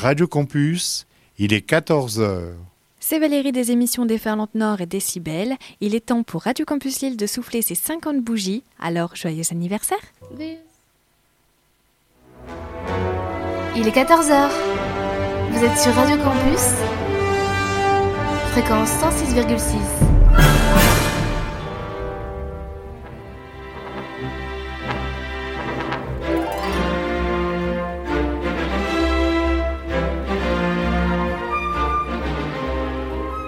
Radio Campus, il est 14h. C'est Valérie des émissions Déferlante Nord et Décibel. Il est temps pour Radio Campus Lille de souffler ses 50 bougies. Alors, joyeux anniversaire Il est 14h. Vous êtes sur Radio Campus Fréquence 106,6.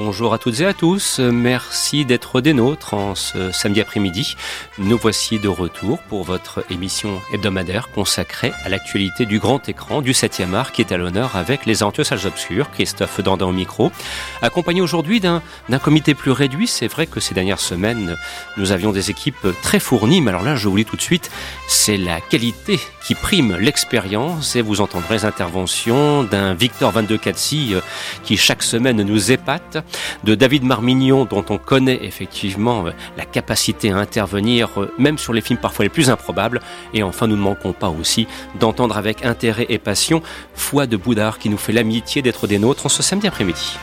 Bonjour à toutes et à tous, merci d'être des nôtres en ce samedi après-midi. Nous voici de retour pour votre émission hebdomadaire consacrée à l'actualité du grand écran du 7e art qui est à l'honneur avec les Salles Obscures, Christophe Dandin au micro, accompagné aujourd'hui d'un comité plus réduit. C'est vrai que ces dernières semaines, nous avions des équipes très fournies, mais alors là, je vous dis tout de suite, c'est la qualité qui prime l'expérience et vous entendrez les interventions d'un Victor 22 Katsi euh, qui chaque semaine nous épate de David Marmignon, dont on connaît effectivement euh, la capacité à intervenir, euh, même sur les films parfois les plus improbables. Et enfin, nous ne manquons pas aussi d'entendre avec intérêt et passion Foi de Boudard, qui nous fait l'amitié d'être des nôtres en ce samedi après-midi.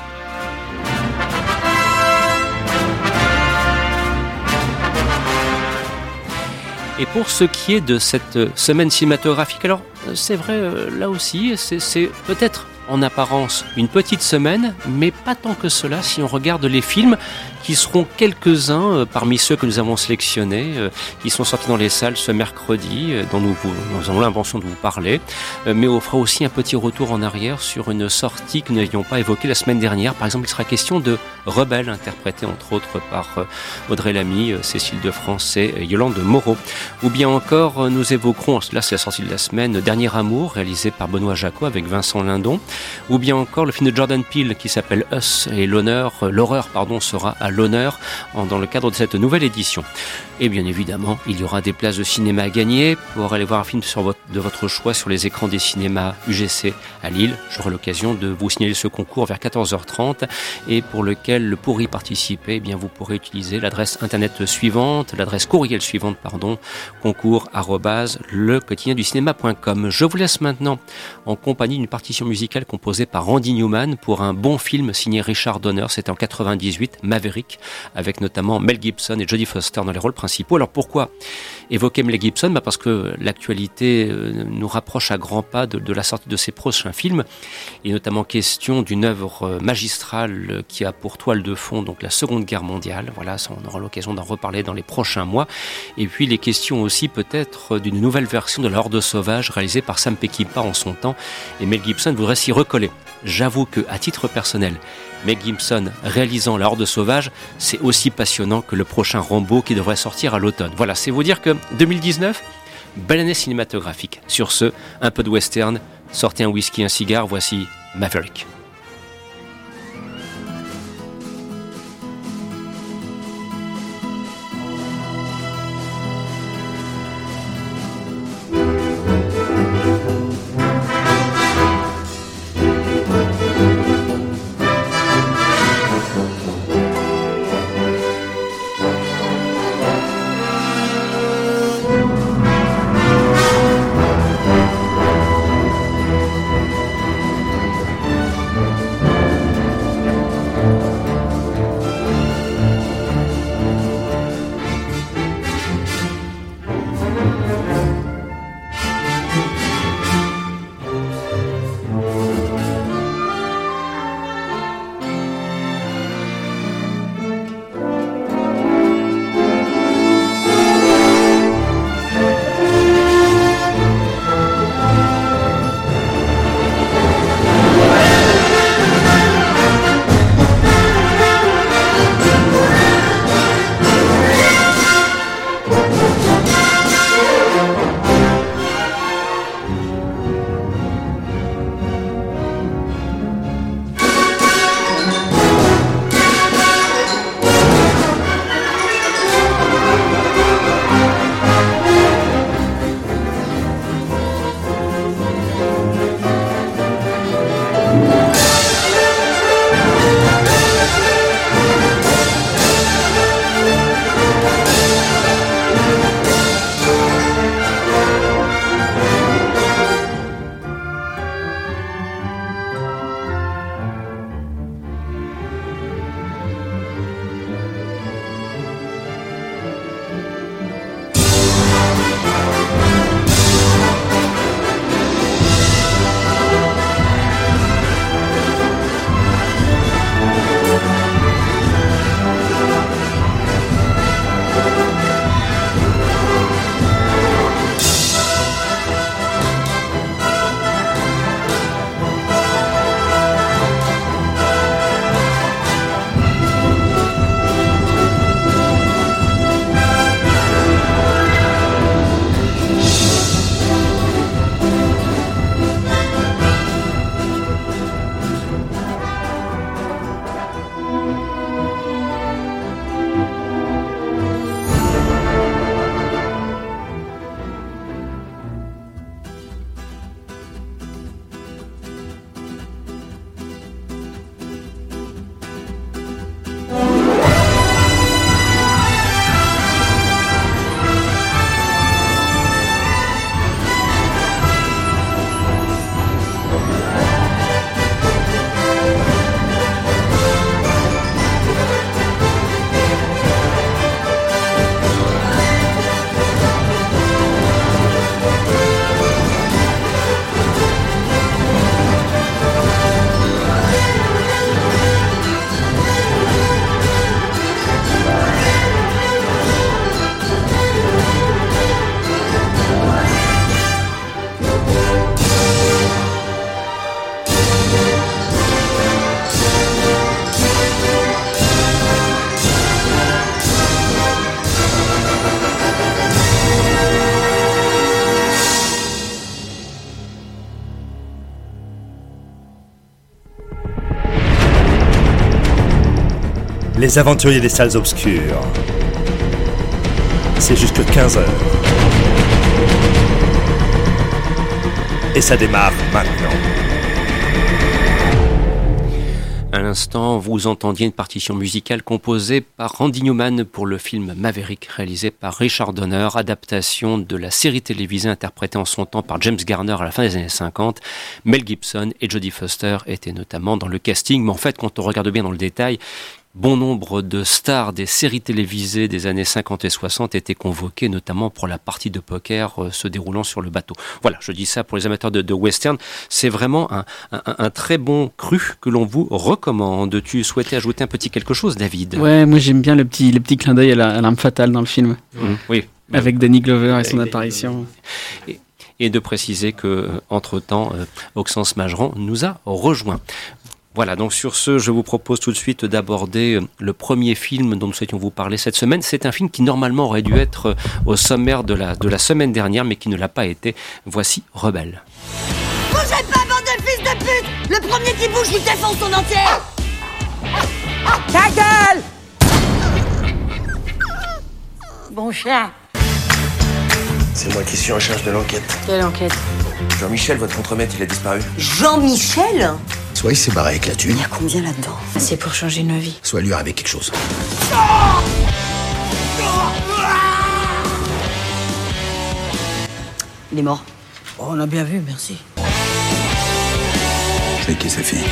Et pour ce qui est de cette semaine cinématographique, alors euh, c'est vrai, là aussi, c'est peut-être en apparence une petite semaine, mais pas tant que cela si on regarde les films qui seront quelques-uns euh, parmi ceux que nous avons sélectionnés, euh, qui sont sortis dans les salles ce mercredi, euh, dont nous, nous avons l'intention de vous parler, mais on fera aussi un petit retour en arrière sur une sortie que nous n'avions pas évoquée la semaine dernière. Par exemple, il sera question de Rebelle, interprété entre autres par Audrey Lamy, Cécile de France et Yolande Moreau. Ou bien encore, nous évoquerons, là c'est la sortie de la semaine, Dernier Amour, réalisé par Benoît Jacot avec Vincent Lindon. Ou bien encore le film de Jordan Peele qui s'appelle Us et l'honneur, l'horreur, pardon, sera à l'honneur dans le cadre de cette nouvelle édition. Et bien évidemment, il y aura des places de cinéma à gagner pour aller voir un film de votre choix sur les écrans des cinémas UGC à Lille. J'aurai l'occasion de vous signaler ce concours vers 14h30 et pour lequel, pour y participer, eh bien vous pourrez utiliser l'adresse internet suivante, l'adresse courriel suivante, pardon, concours le quotidien. Je vous laisse maintenant en compagnie d'une partition musicale composée par Randy Newman pour un bon film signé Richard Donner. C'était en 98, Maverick avec notamment Mel Gibson et Jodie Foster dans les rôles principaux. Alors pourquoi évoquer Mel Gibson bah Parce que l'actualité euh, nous rapproche à grands pas de, la sortie de ses prochains films, et notamment question d'une œuvre euh, magistrale qui a pour toile de fond donc la Seconde Guerre mondiale. Voilà, on aura l'occasion d'en reparler dans les prochains mois. Et puis les questions aussi peut-être d'une nouvelle version de La Horde sauvage réalisée par Sam Peckinpah en son temps, et Mel Gibson voudrait s'y recoller. J'avoue que, à titre personnel, Meg Gibson réalisant La Horde sauvage, c'est aussi passionnant que le prochain Rambo qui devrait sortir à l'automne. Voilà, c'est vous dire que 2019, belle année cinématographique. Sur ce, un peu de western, sortez un whisky, un cigare, voici Maverick. Les aventuriers des salles obscures. C'est jusque 15h. Et ça démarre maintenant. À l'instant, vous entendiez une partition musicale composée par Randy Newman pour le film Maverick, réalisé par Richard Donner, adaptation de la série télévisée interprétée en son temps par James Garner à la fin des années 50. Mel Gibson et Jodie Foster étaient notamment dans le casting, mais en fait, quand on regarde bien dans le détail, bon nombre de stars des séries télévisées des années 50 et 60 étaient convoquées, notamment pour la partie de poker euh, se déroulant sur le bateau. Voilà, je dis ça pour les amateurs de, western. C'est vraiment un, très bon cru que l'on vous recommande. Tu souhaitais ajouter un petit quelque chose, David? Ouais, moi j'aime bien le petit, le petit clin d'œil à l'arme fatale dans le film. Mmh, oui. Avec Danny Glover et son apparition. Et, de préciser que, euh, entre-temps, euh, Oxens Majoran nous a rejoint. Voilà, donc sur ce, je vous propose tout de suite d'aborder euh, le premier film dont nous souhaitions vous parler cette semaine. C'est un film qui normalement aurait dû être euh, au sommaire de la, semaine dernière, mais qui ne l'a pas été. Voici Rebelle. Bougez pas, pute Le premier qui bouge, son entière Ta gueule Bon chien C'est moi qui suis en charge de l'enquête. Quelle enquête Jean-Michel, votre contremaître, il a disparu. Jean-Michel Soit il s'est barré avec la thune. Il y a combien là-dedans C'est pour changer nos vies. Soit lui arrivait quelque chose. Il est mort. Oh, on a bien vu, merci. C'est qui sa fille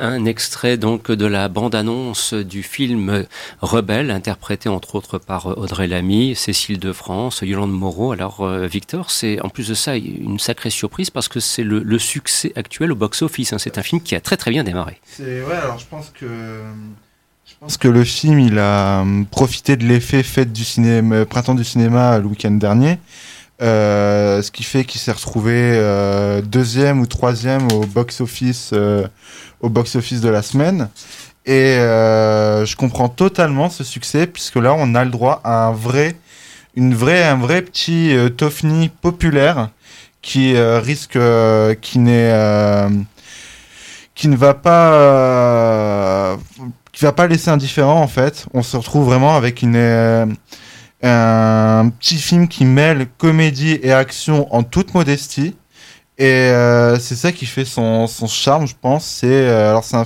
Un extrait donc de la bande-annonce du film Rebelle, interprété entre autres par Audrey Lamy, Cécile de France, Yolande Moreau. Alors euh, Victor, c'est en plus de ça une sacrée surprise parce que c'est le, succès actuel au box-office. Hein. C'est un film qui a très très bien démarré. C'est ouais, alors je pense que je pense que le film il a hum, profité de l'effet fait du cinéma, printemps du cinéma le week-end dernier. Euh, ce qui fait qu'il s'est retrouvé euh, deuxième ou troisième au box-office euh, au box-office de la semaine. Et je comprends totalement ce succès puisque là on a le droit à un vrai, une un vrai petit Tofni populaire qui risque, qui n'est, qui ne va pas, qui va pas laisser indifférent en fait. On se retrouve vraiment avec une un petit film qui mêle comédie et action en toute modestie. Et euh, c'est ça qui fait son, son charme, je pense. C'est euh, alors c'est un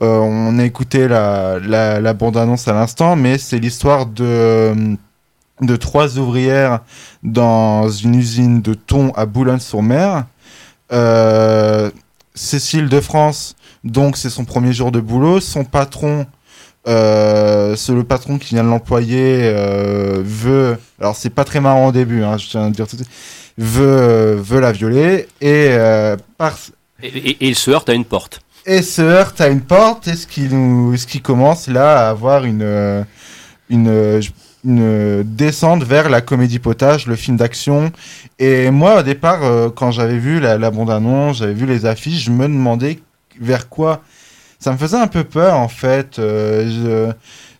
euh, on a écouté la, la, la bande-annonce à l'instant, mais c'est l'histoire de de trois ouvrières dans une usine de thon à Boulogne-sur-Mer. Cécile de France, donc c'est son premier jour de boulot. Son patron, euh, c'est le patron qui vient de l'employer euh, veut alors c'est pas très marrant au début hein, je tiens à dire tout de suite veut euh, veut la violer et euh, par et, il se heurte à une porte et se heurte à une porte et ce qui nous ce qui commence là à avoir une une une descente vers la comédie potage, le film d'action. Et moi, au départ, quand j'avais vu la, la bande-annonce, j'avais vu les affiches, je me demandais vers quoi ça me faisait un peu peur en fait. Euh,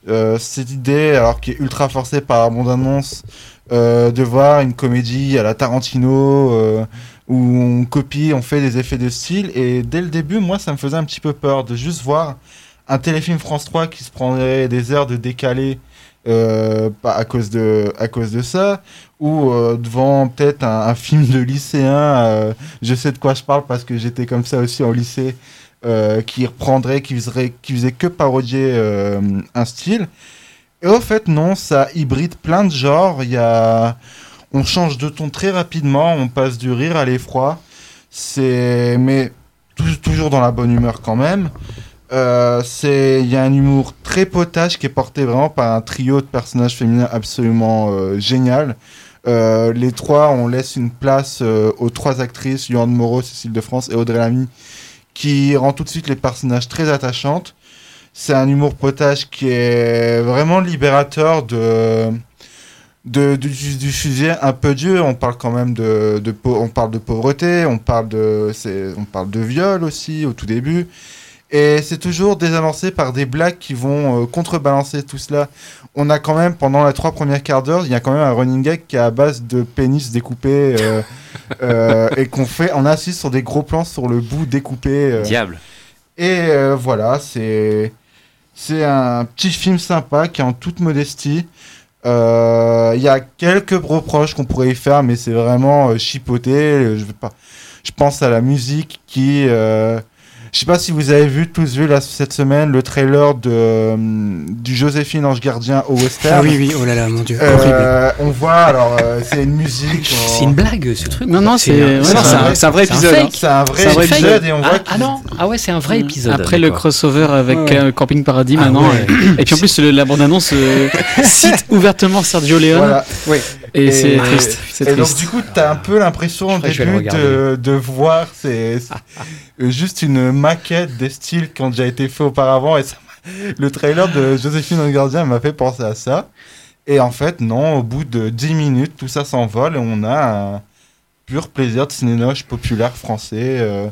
euh, cette idée, alors qui est ultra forcée par la bande-annonce, euh, de voir une comédie à la Tarantino où on copie, on fait des effets de style. Et dès le début, moi, ça me faisait un petit peu peur de juste voir un téléfilm France 3 qui se prendrait des heures de décalé euh, à cause de à cause de ça ou devant peut-être un, film de lycéen je sais de quoi je parle parce que j'étais comme ça aussi au lycée euh, qui reprendrait, qui faisait, qui faisait que parodier euh, un style. Et au fait, non, ça hybride plein de genres. Y a... On change de ton très rapidement, on passe du rire à l'effroi. C'est... Mais toujours dans la bonne humeur quand même. Euh, c'est il y a un humour très potage qui est porté vraiment par un trio de personnages féminins absolument génial. Les trois, on laisse une place aux trois actrices, Yoann Moreau, Cécile de France et Audrey Lamy, qui rend tout de suite les personnages très attachantes. C'est un humour potage qui est vraiment libérateur de, du, sujet un peu dur. On parle quand même de, on parle de pauvreté, on parle de, on parle de viol aussi au tout début. Et c'est toujours désamorcé par des blagues qui vont euh, contrebalancer tout cela. On a quand même, pendant les trois premières quarts d'heure, il y a quand même un running gag qui est à base de pénis découpés euh, euh, et qu'on fait, on assiste sur des gros plans sur le bout découpé. euh. Diable. Et euh, voilà, c'est c'est un petit film sympa qui est en toute modestie. Euh, Il y a quelques reproches qu'on pourrait y faire, mais c'est vraiment euh, chipoté. Je vais pas. Je pense à la musique qui. euh, je sais pas si vous avez vu tous vu là, cette semaine le trailer de euh, du Joséphine Ange Gardien au western. Ah oui, oui, oh là là, mon dieu, Euh, horrible. On voit alors euh, c'est une musique. C'est une blague ce truc Non, non, c'est ouais, c'est un, vrai épisode. C'est un vrai C'est un vrai épisode et on Ah, voit ah non, ah ouais, c'est un vrai épisode. Après le crossover avec Ouais, euh, Camping Paradis Ah maintenant. ouais. Et puis en plus, le- la bande-annonce euh, cite ouvertement Sergio Leone. Voilà. Oui. Et, Et- c'est triste. Et donc du coup, t'as un peu l'impression au début de, de voir c'est juste une maquette des styles qui ont déjà été faits auparavant. Et ça le trailer de Joséphine le Gardien m'a fait penser à ça. Et en fait, non, au bout de 10 minutes, tout ça s'envole et on a un pur plaisir de cinénoche populaire français euh,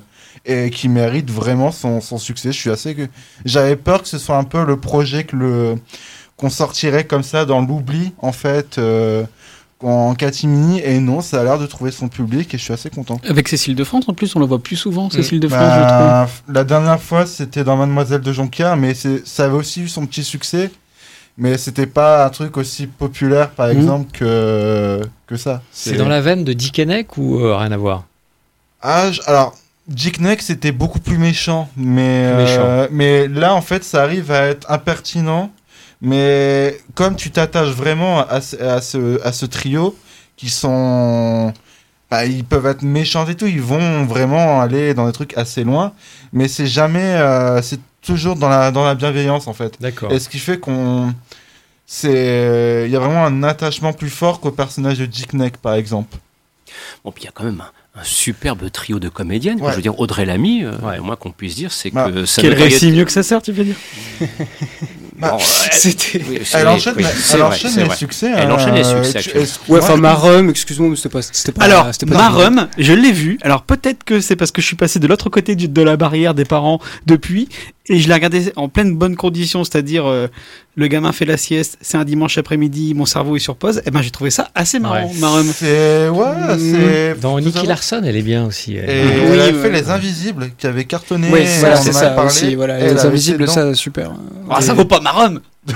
et qui mérite vraiment son, son succès. Je suis assez que j'avais peur que ce soit un peu le projet que le qu'on sortirait comme ça dans l'oubli en fait. euh, en catimini et non ça a l'air de trouver son public et je suis assez content Avec Cécile de France, en plus, on la voit plus souvent, Cécile de France, Bah, la dernière fois c'était dans Mademoiselle de Jonquière mais ça avait aussi eu son petit succès mais c'était pas un truc aussi populaire par Mhm. exemple que que ça C'est dans la veine de Dick Henneck ou euh, rien à voir? Ah, je- alors, Dick Neck, c'était beaucoup plus méchant. Mais, Plus méchant. euh, mais là, en fait, ça arrive à être impertinent. Mais comme tu t'attaches vraiment à, ce- à ce, à ce trio, qui sont. bah, ils peuvent être méchants et tout, ils vont vraiment aller dans des trucs assez loin. Mais c'est jamais. euh, c'est toujours dans la, dans la bienveillance, en fait. D'accord. Et ce qui fait qu'on. C'est. Il y a vraiment un attachement plus fort qu'au personnage de Dick Neck, par exemple. Bon, puis il y a quand même un, un superbe trio de comédiennes. Ouais. Je veux dire, Audrey Lamy, euh, Ouais. moins qu'on puisse dire, c'est Bah, que ça Quel récit être- mieux que ça sert, tu veux dire Bah, Bon, C'était. oui, Elle enchaîne, oui, elle vrai, les succès. Elle enchaîne les succès, tu- Ouais, enfin, Marum, excuse-moi, mais c'était pas. C'était pas Alors, c'était pas Marum, je l'ai vu. Alors peut-être que c'est parce que je suis passé de l'autre côté de la barrière des parents depuis, et je l'ai regardé en pleine bonne condition, c'est-à-dire euh, le gamin fait la sieste, c'est un dimanche après-midi, mon cerveau est sur pause. Et ben j'ai trouvé ça assez marrant, Ouais. Marum. C'est ouais, c'est Dans Nicky savoir. Larson, elle est bien aussi. elle. Et Oui, elle a ouais. fait les Invisibles qui avait cartonné. Oui, voilà, c'est ça parlé, aussi. Voilà, et les invisibles, ça, super. Ah, ça vaut pas Marum.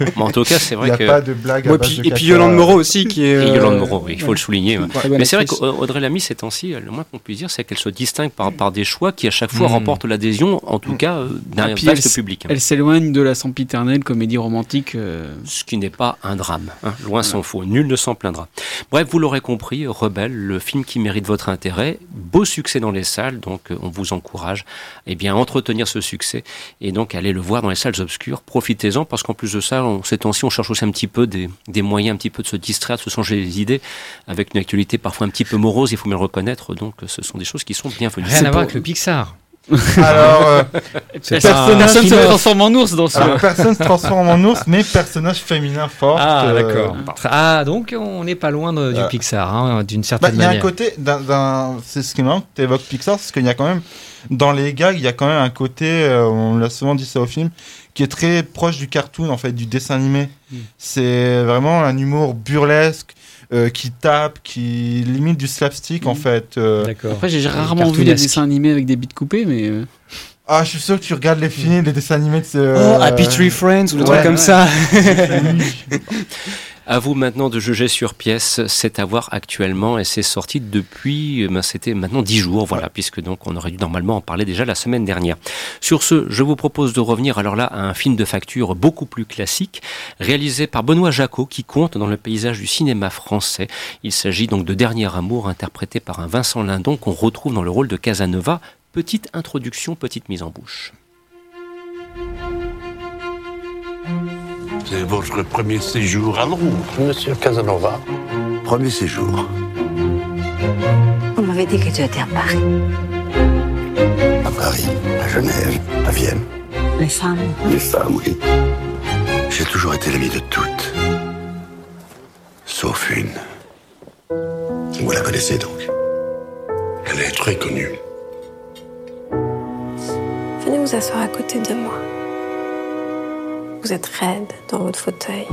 Mais en tout cas, c'est dedans. Il n'y vrai a que. pas de blague. à Ouais, base puis- de et puis. Yolande Moreau aussi, qui est. Et euh, Yolande Moreau, oui, il faut ouais. le souligner. ouais. Mais c'est vrai qu'Audrey Lamy, ces temps-ci, le moins qu'on puisse dire, c'est qu'elle se distingue par, par des choix qui, à chaque fois, Mm. remportent l'adhésion, en tout cas, euh, d'un Ah, puis vaste elle- public. Elle s'éloigne de la sempiternelle comédie romantique. euh, Ce qui n'est pas un drame, hein, loin s'en faut, nul ne s'en plaindra. Bref, vous l'aurez compris, Rebelle, le film qui mérite votre intérêt, beau succès dans les salles, donc euh, on vous encourage eh bien, à entretenir ce succès et donc aller le voir dans les salles obscures. Profitez-en parce qu'en plus de ça, on, ces temps-ci, on cherche aussi un petit peu des, des moyens un petit peu de se distraire, de se changer les idées avec une actualité parfois un petit peu morose, il faut bien le reconnaître, donc euh, ce sont des choses qui sont bienvenues. Rien C'est à voir avec le Pixar. Alors, euh, C'est Personne, personne se transforme en ours dans ce. alors, personne se transforme en ours, mais personnage féminin fort. Ah, euh, d'accord. Ah, donc on n'est pas loin de- du Voilà. Pixar, hein, d'une Bah, certaine il y a un manière. côté, d'un- c'est ce qui est marrant que tu évoques Pixar, parce qu'il y a quand même, dans les gags, il y a quand même un côté, euh, on l'a souvent dit ça au film, qui est très proche du cartoon, en fait, du dessin animé. Mm. C'est vraiment un humour burlesque, euh, qui tape, qui limite du slapstick, en fait. euh. D'accord. Après, j'ai rarement vu des dessins animés avec des bits coupés, mais. euh, Ah, je suis sûr que tu regardes les films, les dessins animés de ce... Oh, Happy Tree Friends ou des ouais, trucs comme ouais. ça. À vous maintenant de juger sur pièce, c'est à voir actuellement et c'est sorti depuis, euh, ben, c'était maintenant 10 jours, voilà, puisque donc on aurait dû normalement en parler déjà la semaine dernière. Sur ce, je vous propose de revenir alors là à un film de facture beaucoup plus classique, réalisé par Benoît Jacot, qui compte dans le paysage du cinéma français. Il s'agit donc de Dernier Amour, interprété par un Vincent Lindon qu'on retrouve dans le rôle de Casanova. Petite introduction, petite mise en bouche. C'est votre premier séjour à Londres. Monsieur Casanova. Premier séjour. On m'avait dit que tu étais à Paris. À Paris, à Genève, à Vienne. Les femmes. Les femmes, oui. J'ai toujours été l'ami de toutes. Sauf une. Vous la connaissez donc Elle est très connue. Je vous asseoir à côté de moi. Vous êtes raide dans votre fauteuil.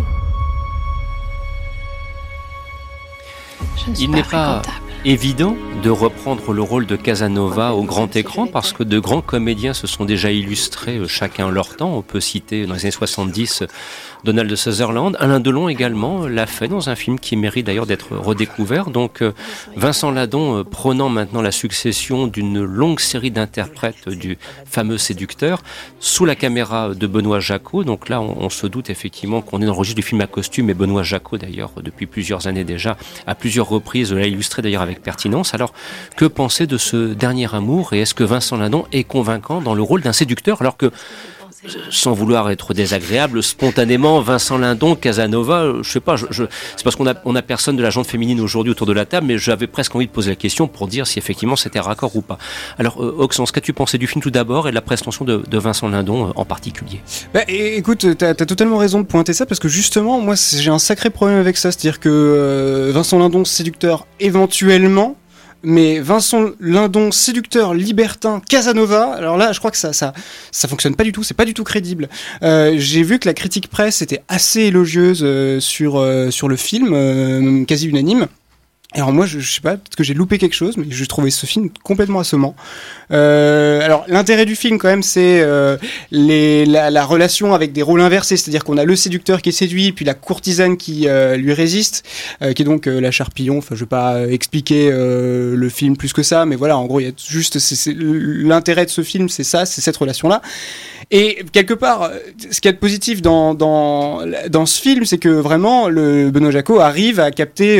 Je ne suis Il n'est pas pas évident de reprendre le rôle de Casanova au grand écran parce que de grands comédiens se sont déjà illustrés euh, chacun leur temps. On peut citer dans les années 70 Donald Sutherland. Alain Delon également euh, l'a fait dans un film qui mérite d'ailleurs d'être redécouvert. Donc euh, Vincent Ladon euh, prenant maintenant la succession d'une longue série d'interprètes du fameux séducteur sous la caméra de Benoît Jacot. Donc là on, on se doute effectivement qu'on est dans le registre du film à costume et Benoît Jacot d'ailleurs depuis plusieurs années déjà à plusieurs reprises l'a illustré d'ailleurs avec pertinence. Alors que penser de ce dernier amour et est-ce que Vincent Ladon est convaincant dans le rôle d'un séducteur alors que sans vouloir être désagréable, spontanément, Vincent Lindon, Casanova, euh, je sais pas, je, je- c'est parce qu'on a, on a personne de la gente féminine aujourd'hui autour de la table, mais j'avais presque envie de poser la question pour dire si effectivement c'était raccord ou pas. Alors, euh, Oxens, qu'as-tu pensé du film tout d'abord et de la prestation de, de Vincent Lindon euh, en particulier? Bah, écoute, t'as as totalement raison de pointer ça parce que justement, moi, j'ai un sacré problème avec ça. C'est-à-dire que euh, Vincent Lindon, séducteur, éventuellement. Mais Vincent Lindon, séducteur, libertin, Casanova, alors là, je crois que ça, ça, ça fonctionne pas du tout, c'est pas du tout crédible. Euh, J'ai vu que la critique presse était assez élogieuse euh, sur, euh, sur le film, quasi unanime. Alors moi, je, je sais pas, peut-être que j'ai loupé quelque chose, mais je trouvais ce film complètement assommant. Euh, alors l'intérêt du film quand même, c'est euh, la, la relation avec des rôles inversés, c'est-à-dire qu'on a le séducteur qui est séduit, puis la courtisane qui euh, lui résiste, euh, qui est donc euh, la charpillon. Enfin, je vais pas euh, expliquer le film plus que ça, mais voilà, en gros, il y a juste l'intérêt de ce film, c'est ça, c'est cette relation-là. Et quelque part, ce qu'il y a de positif dans, dans, dans ce film, c'est que vraiment, le Benoît Jacot arrive à capter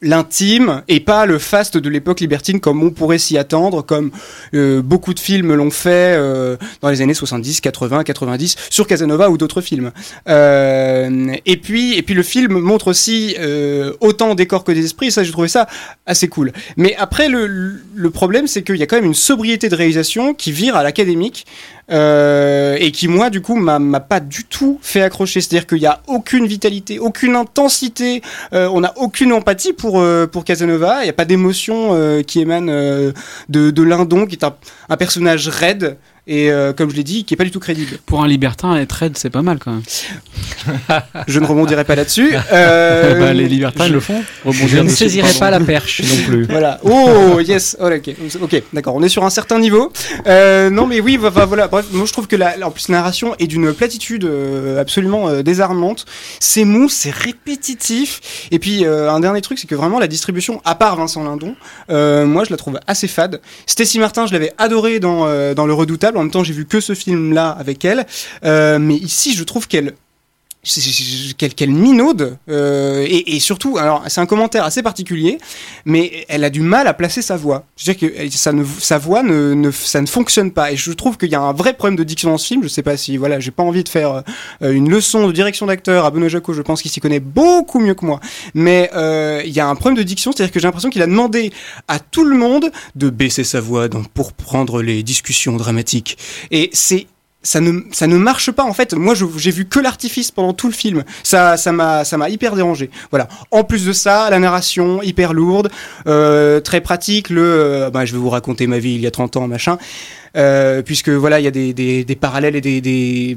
l'intime et pas le faste de l'époque libertine comme on pourrait s'y attendre, comme euh, beaucoup de films l'ont fait euh, dans les années 70, 80, 90 sur Casanova ou d'autres films. Euh, et puis et puis le film montre aussi euh, autant des corps que des esprits. Ça, j'ai trouvé ça assez cool. Mais après, le, le problème, c'est qu'il y a quand même une sobriété de réalisation qui vire à l'académique. Euh, et qui moi du coup m'a pas du tout fait accrocher. C'est à dire qu'il y a aucune vitalité aucune intensité euh, on n'a aucune empathie pour euh, pour Casanova. Il n'y a pas d'émotion euh, qui émane de, de Lindon qui est un, un personnage raide et euh, comme je l'ai dit qui est pas du tout crédible Pour un libertin, être raide, c'est pas mal quand même. je ne rebondirai pas là-dessus euh, Bah, les libertins, ils le font. Rebondir Je ne saisirai pas la perche non plus. Voilà. Oh yes. Oh, ok. Ok. D'accord. On est sur un certain niveau. Euh, non, mais oui. va- va- Voilà. Bref, moi je trouve que la, en plus la narration est d'une platitude euh, absolument euh, désarmante. C'est mou, c'est répétitif. Et puis euh, un dernier truc, c'est que vraiment la distribution, à part Vincent Lindon, euh, moi je la trouve assez fade. Stacy Martin, je l'avais adoré dans euh, dans Le Redoutable. En même temps, j'ai vu que ce film-là avec elle. Euh, mais ici, je trouve qu'elle qu'elle qu'elle minaude euh, et, surtout alors c'est un commentaire assez particulier mais elle a du mal à placer sa voix. Je veux dire que sa voix ne, ne- ça ne fonctionne pas. Et je trouve qu'il y a un vrai problème de diction dans ce film. Je sais pas si voilà j'ai pas envie de faire euh, une leçon de direction d'acteur à Benoît Jacot. Je pense qu'il s'y connaît beaucoup mieux que moi. Mais euh, il y a un problème de diction. C'est à dire que j'ai l'impression qu'il a demandé à tout le monde de baisser sa voix donc pour prendre les discussions dramatiques. Et c'est ça ne, ça ne marche pas en fait. Moi, j'ai vu que l'artifice pendant tout le film. Ça, ça m'a, ça m'a hyper dérangé. Voilà. En plus de ça, la narration hyper lourde, euh, très pratique. Le, euh, bah, je vais vous raconter ma vie il y a 30 ans, machin. Euh, puisque voilà, il y a des, des, parallèles et des,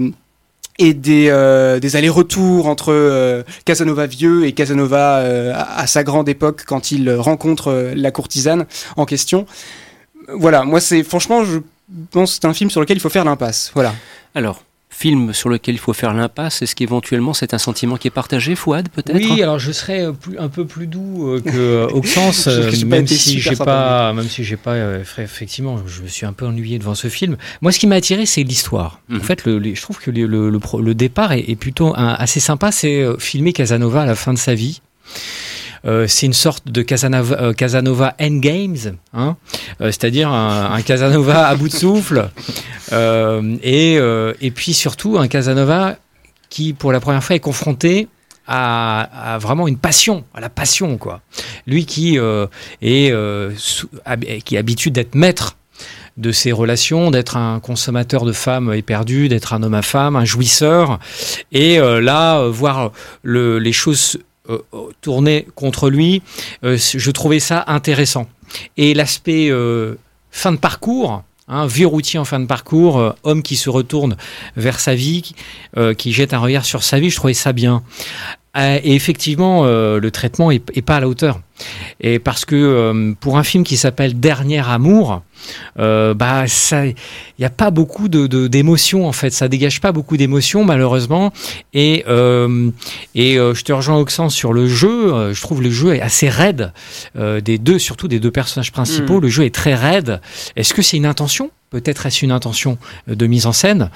et des, des allers-retours entre Casanova vieux et Casanova à, sa grande époque quand il rencontre la courtisane en question. Voilà, moi c'est franchement, c'est un film sur lequel il faut faire l'impasse. Voilà. Alors, film sur lequel il faut faire l'impasse, est-ce qu'éventuellement c'est un sentiment qui est partagé, Fouad, peut-être Oui, alors je serais euh, plus- un peu plus doux euh, que Auxence, J'ai- euh, même si j'ai pas, même si j'ai pas, euh, fait- effectivement, je me suis un peu ennuyé devant ce film. Moi, ce qui m'a attiré, c'est l'histoire. Mhm. En fait, le, les- je trouve que le, le- le pro- le départ est, est plutôt un- assez sympa. C'est euh, filmer Casanova à la fin de sa vie. Euh, c'est une sorte de Casanova, euh, Casanova Endgames, hein. Euh, c'est-à-dire un, un Casanova à bout de souffle, euh, et, euh, et puis surtout un Casanova qui, pour la première fois, est confronté à, à vraiment une passion, à la passion, quoi. Lui qui euh, est euh, sous- hab- qui a l'habitude d'être maître de ses relations, d'être un consommateur de femmes éperdues, d'être un homme à femme, un jouisseur, et euh, là voir le- les choses euh, euh, tourner contre lui, euh, je trouvais ça intéressant. Et l'aspect fin de parcours, hein, vieux routier en fin de parcours, homme qui se retourne vers sa vie, qui jette un regard sur sa vie. Je trouvais ça bien. Euh, et effectivement, euh, le traitement est, est pas à la hauteur. Et parce que euh, pour un film qui s'appelle Dernier Amour, euh, bah ça, il n'y a pas beaucoup de d'émotions en fait. Ça dégage pas beaucoup d'émotions malheureusement. Et et je te rejoins Oxen sur le jeu. Je trouve le jeu est assez raide des deux, surtout des deux personnages principaux. Mm. Le jeu est très raide. Est-ce que c'est une intention? Peut-être est-ce une intention euh, de mise en scène,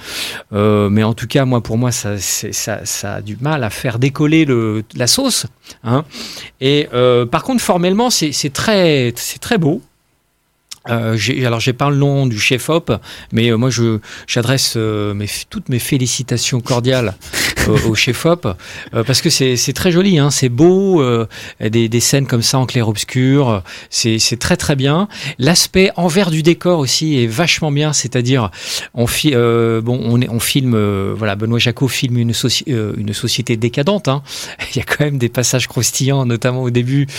Euh, mais en tout cas, moi, pour moi, ça, ça, a du mal à faire décoller le, la sauce. Hein. Et euh, par contre, formellement, c'est très, c'est très beau. Euh, alors j'ai pas le nom du chef op, mais euh, moi je j'adresse euh, mes, toutes mes félicitations cordiales au, au chef op euh, parce que c'est très joli, hein, c'est beau, euh, des, des scènes comme ça en clair obscur, c'est très très bien. L'aspect envers du décor aussi est vachement bien, c'est-à-dire on fi- euh, bon on, on filme euh, voilà Benoît Jacot filme une, soci- euh, une société décadente. Hein. Il y a quand même des passages croustillants, notamment au début.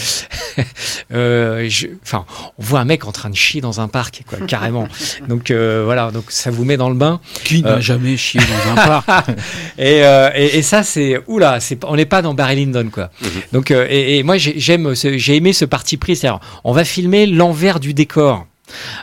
Euh, je- Enfin, on voit un mec en train de chier dans un parc, quoi, carrément. Donc euh, voilà, donc ça vous met dans le bain. Qui n'a Euh, jamais chié dans un parc? Et, euh, et, et ça, c'est oula, c'est on n'est pas dans Barry Lyndon, quoi. Donc euh, et, et moi j'ai- j'aime, ce- j'ai aimé ce parti pris, c'est-à-dire on va filmer l'envers du décor.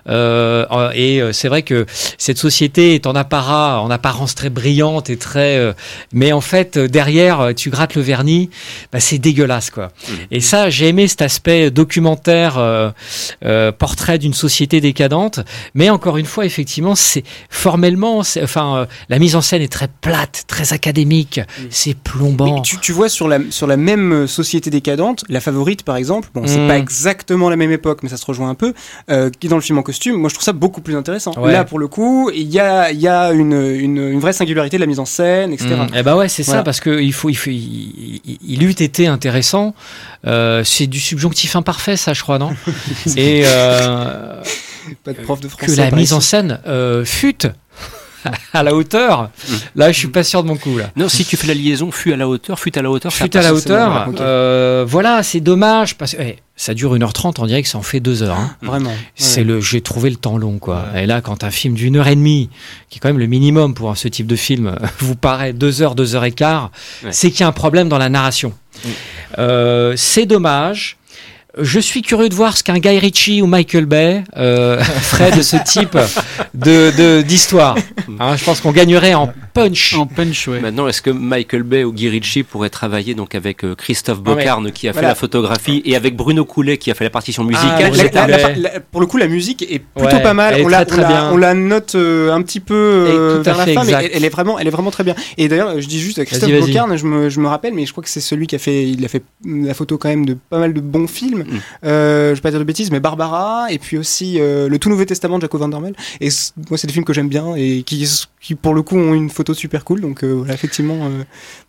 Euh, et euh, c'est vrai que cette société est en apparat, en apparence très brillante et très, euh, mais en fait derrière, tu grattes le vernis, bah, c'est dégueulasse quoi. Et ça, j'ai aimé cet aspect documentaire, euh, portrait d'une société décadente. Mais encore une fois, effectivement, c'est formellement, enfin, la mise en scène est très plate, très académique, c'est plombant. Mais tu, tu vois sur la, sur la même société décadente, la favorite par exemple, bon c'est Mm. pas exactement la même époque mais ça se rejoint un peu, qui dans le film en costume, moi je trouve ça beaucoup plus intéressant. Ouais. Là pour le coup, il y a, il y a une, une, une vraie singularité de la mise en scène, etc. Mm. Eh ben ouais, c'est Voilà. ça, parce que il faut, il, faut, il, il- il eût été intéressant. Euh, c'est du subjonctif imparfait, ça, je crois, non? Et euh, Pas de prof de français. que la mise en scène euh, fût à la hauteur. Là, je suis pas sûr de mon coup là. Non, si tu fais la liaison, fut à la hauteur, fut à la hauteur, Fut à la hauteur. euh, voilà, c'est dommage parce que eh, ça dure 1h30, on dirait que ça en fait 2 heures. hein. Vraiment. C'est le, j'ai trouvé le temps long, quoi. Et là, quand un film d'une heure et demie, qui est quand même le minimum pour ce type de film, vous paraît deux heures, deux heures et quart, Ouais. c'est qu'il y a un problème dans la narration. Euh, c'est dommage. Je suis curieux de voir ce qu'un Guy Ritchie ou Michael Bay euh, ferait de ce type de de- d'histoire. Hein, je pense qu'on gagnerait en punch. En punch, ouais. Maintenant, est-ce que Michael Bay ou Guy Ritchie pourraient travailler donc avec euh, Christophe Bocarne qui a fait voilà. la photographie et avec Bruno Coulet qui a fait la partition musicale Ah, La- vous la- êtes la- la- allé- la- pour le coup, la musique est plutôt Ouais, pas mal. On la, très, on très la- bien. on la note euh, un petit peu euh, Et tout à vers la fait fin, mais elle, elle est vraiment, elle est vraiment très bien. Et d'ailleurs, je dis juste à Christophe. Bocarne, je me, je me rappelle, mais je crois que c'est celui qui a fait, il a fait la photo quand même de pas mal de bons films. Mm. Euh, je vais pas dire de bêtises, mais Barbara, et puis aussi euh, le Tout Nouveau Testament de Jaco Vandermeer. Et c- moi, c'est des films que j'aime bien et qui, qui pour le coup ont une photo super cool. Donc euh, voilà, effectivement,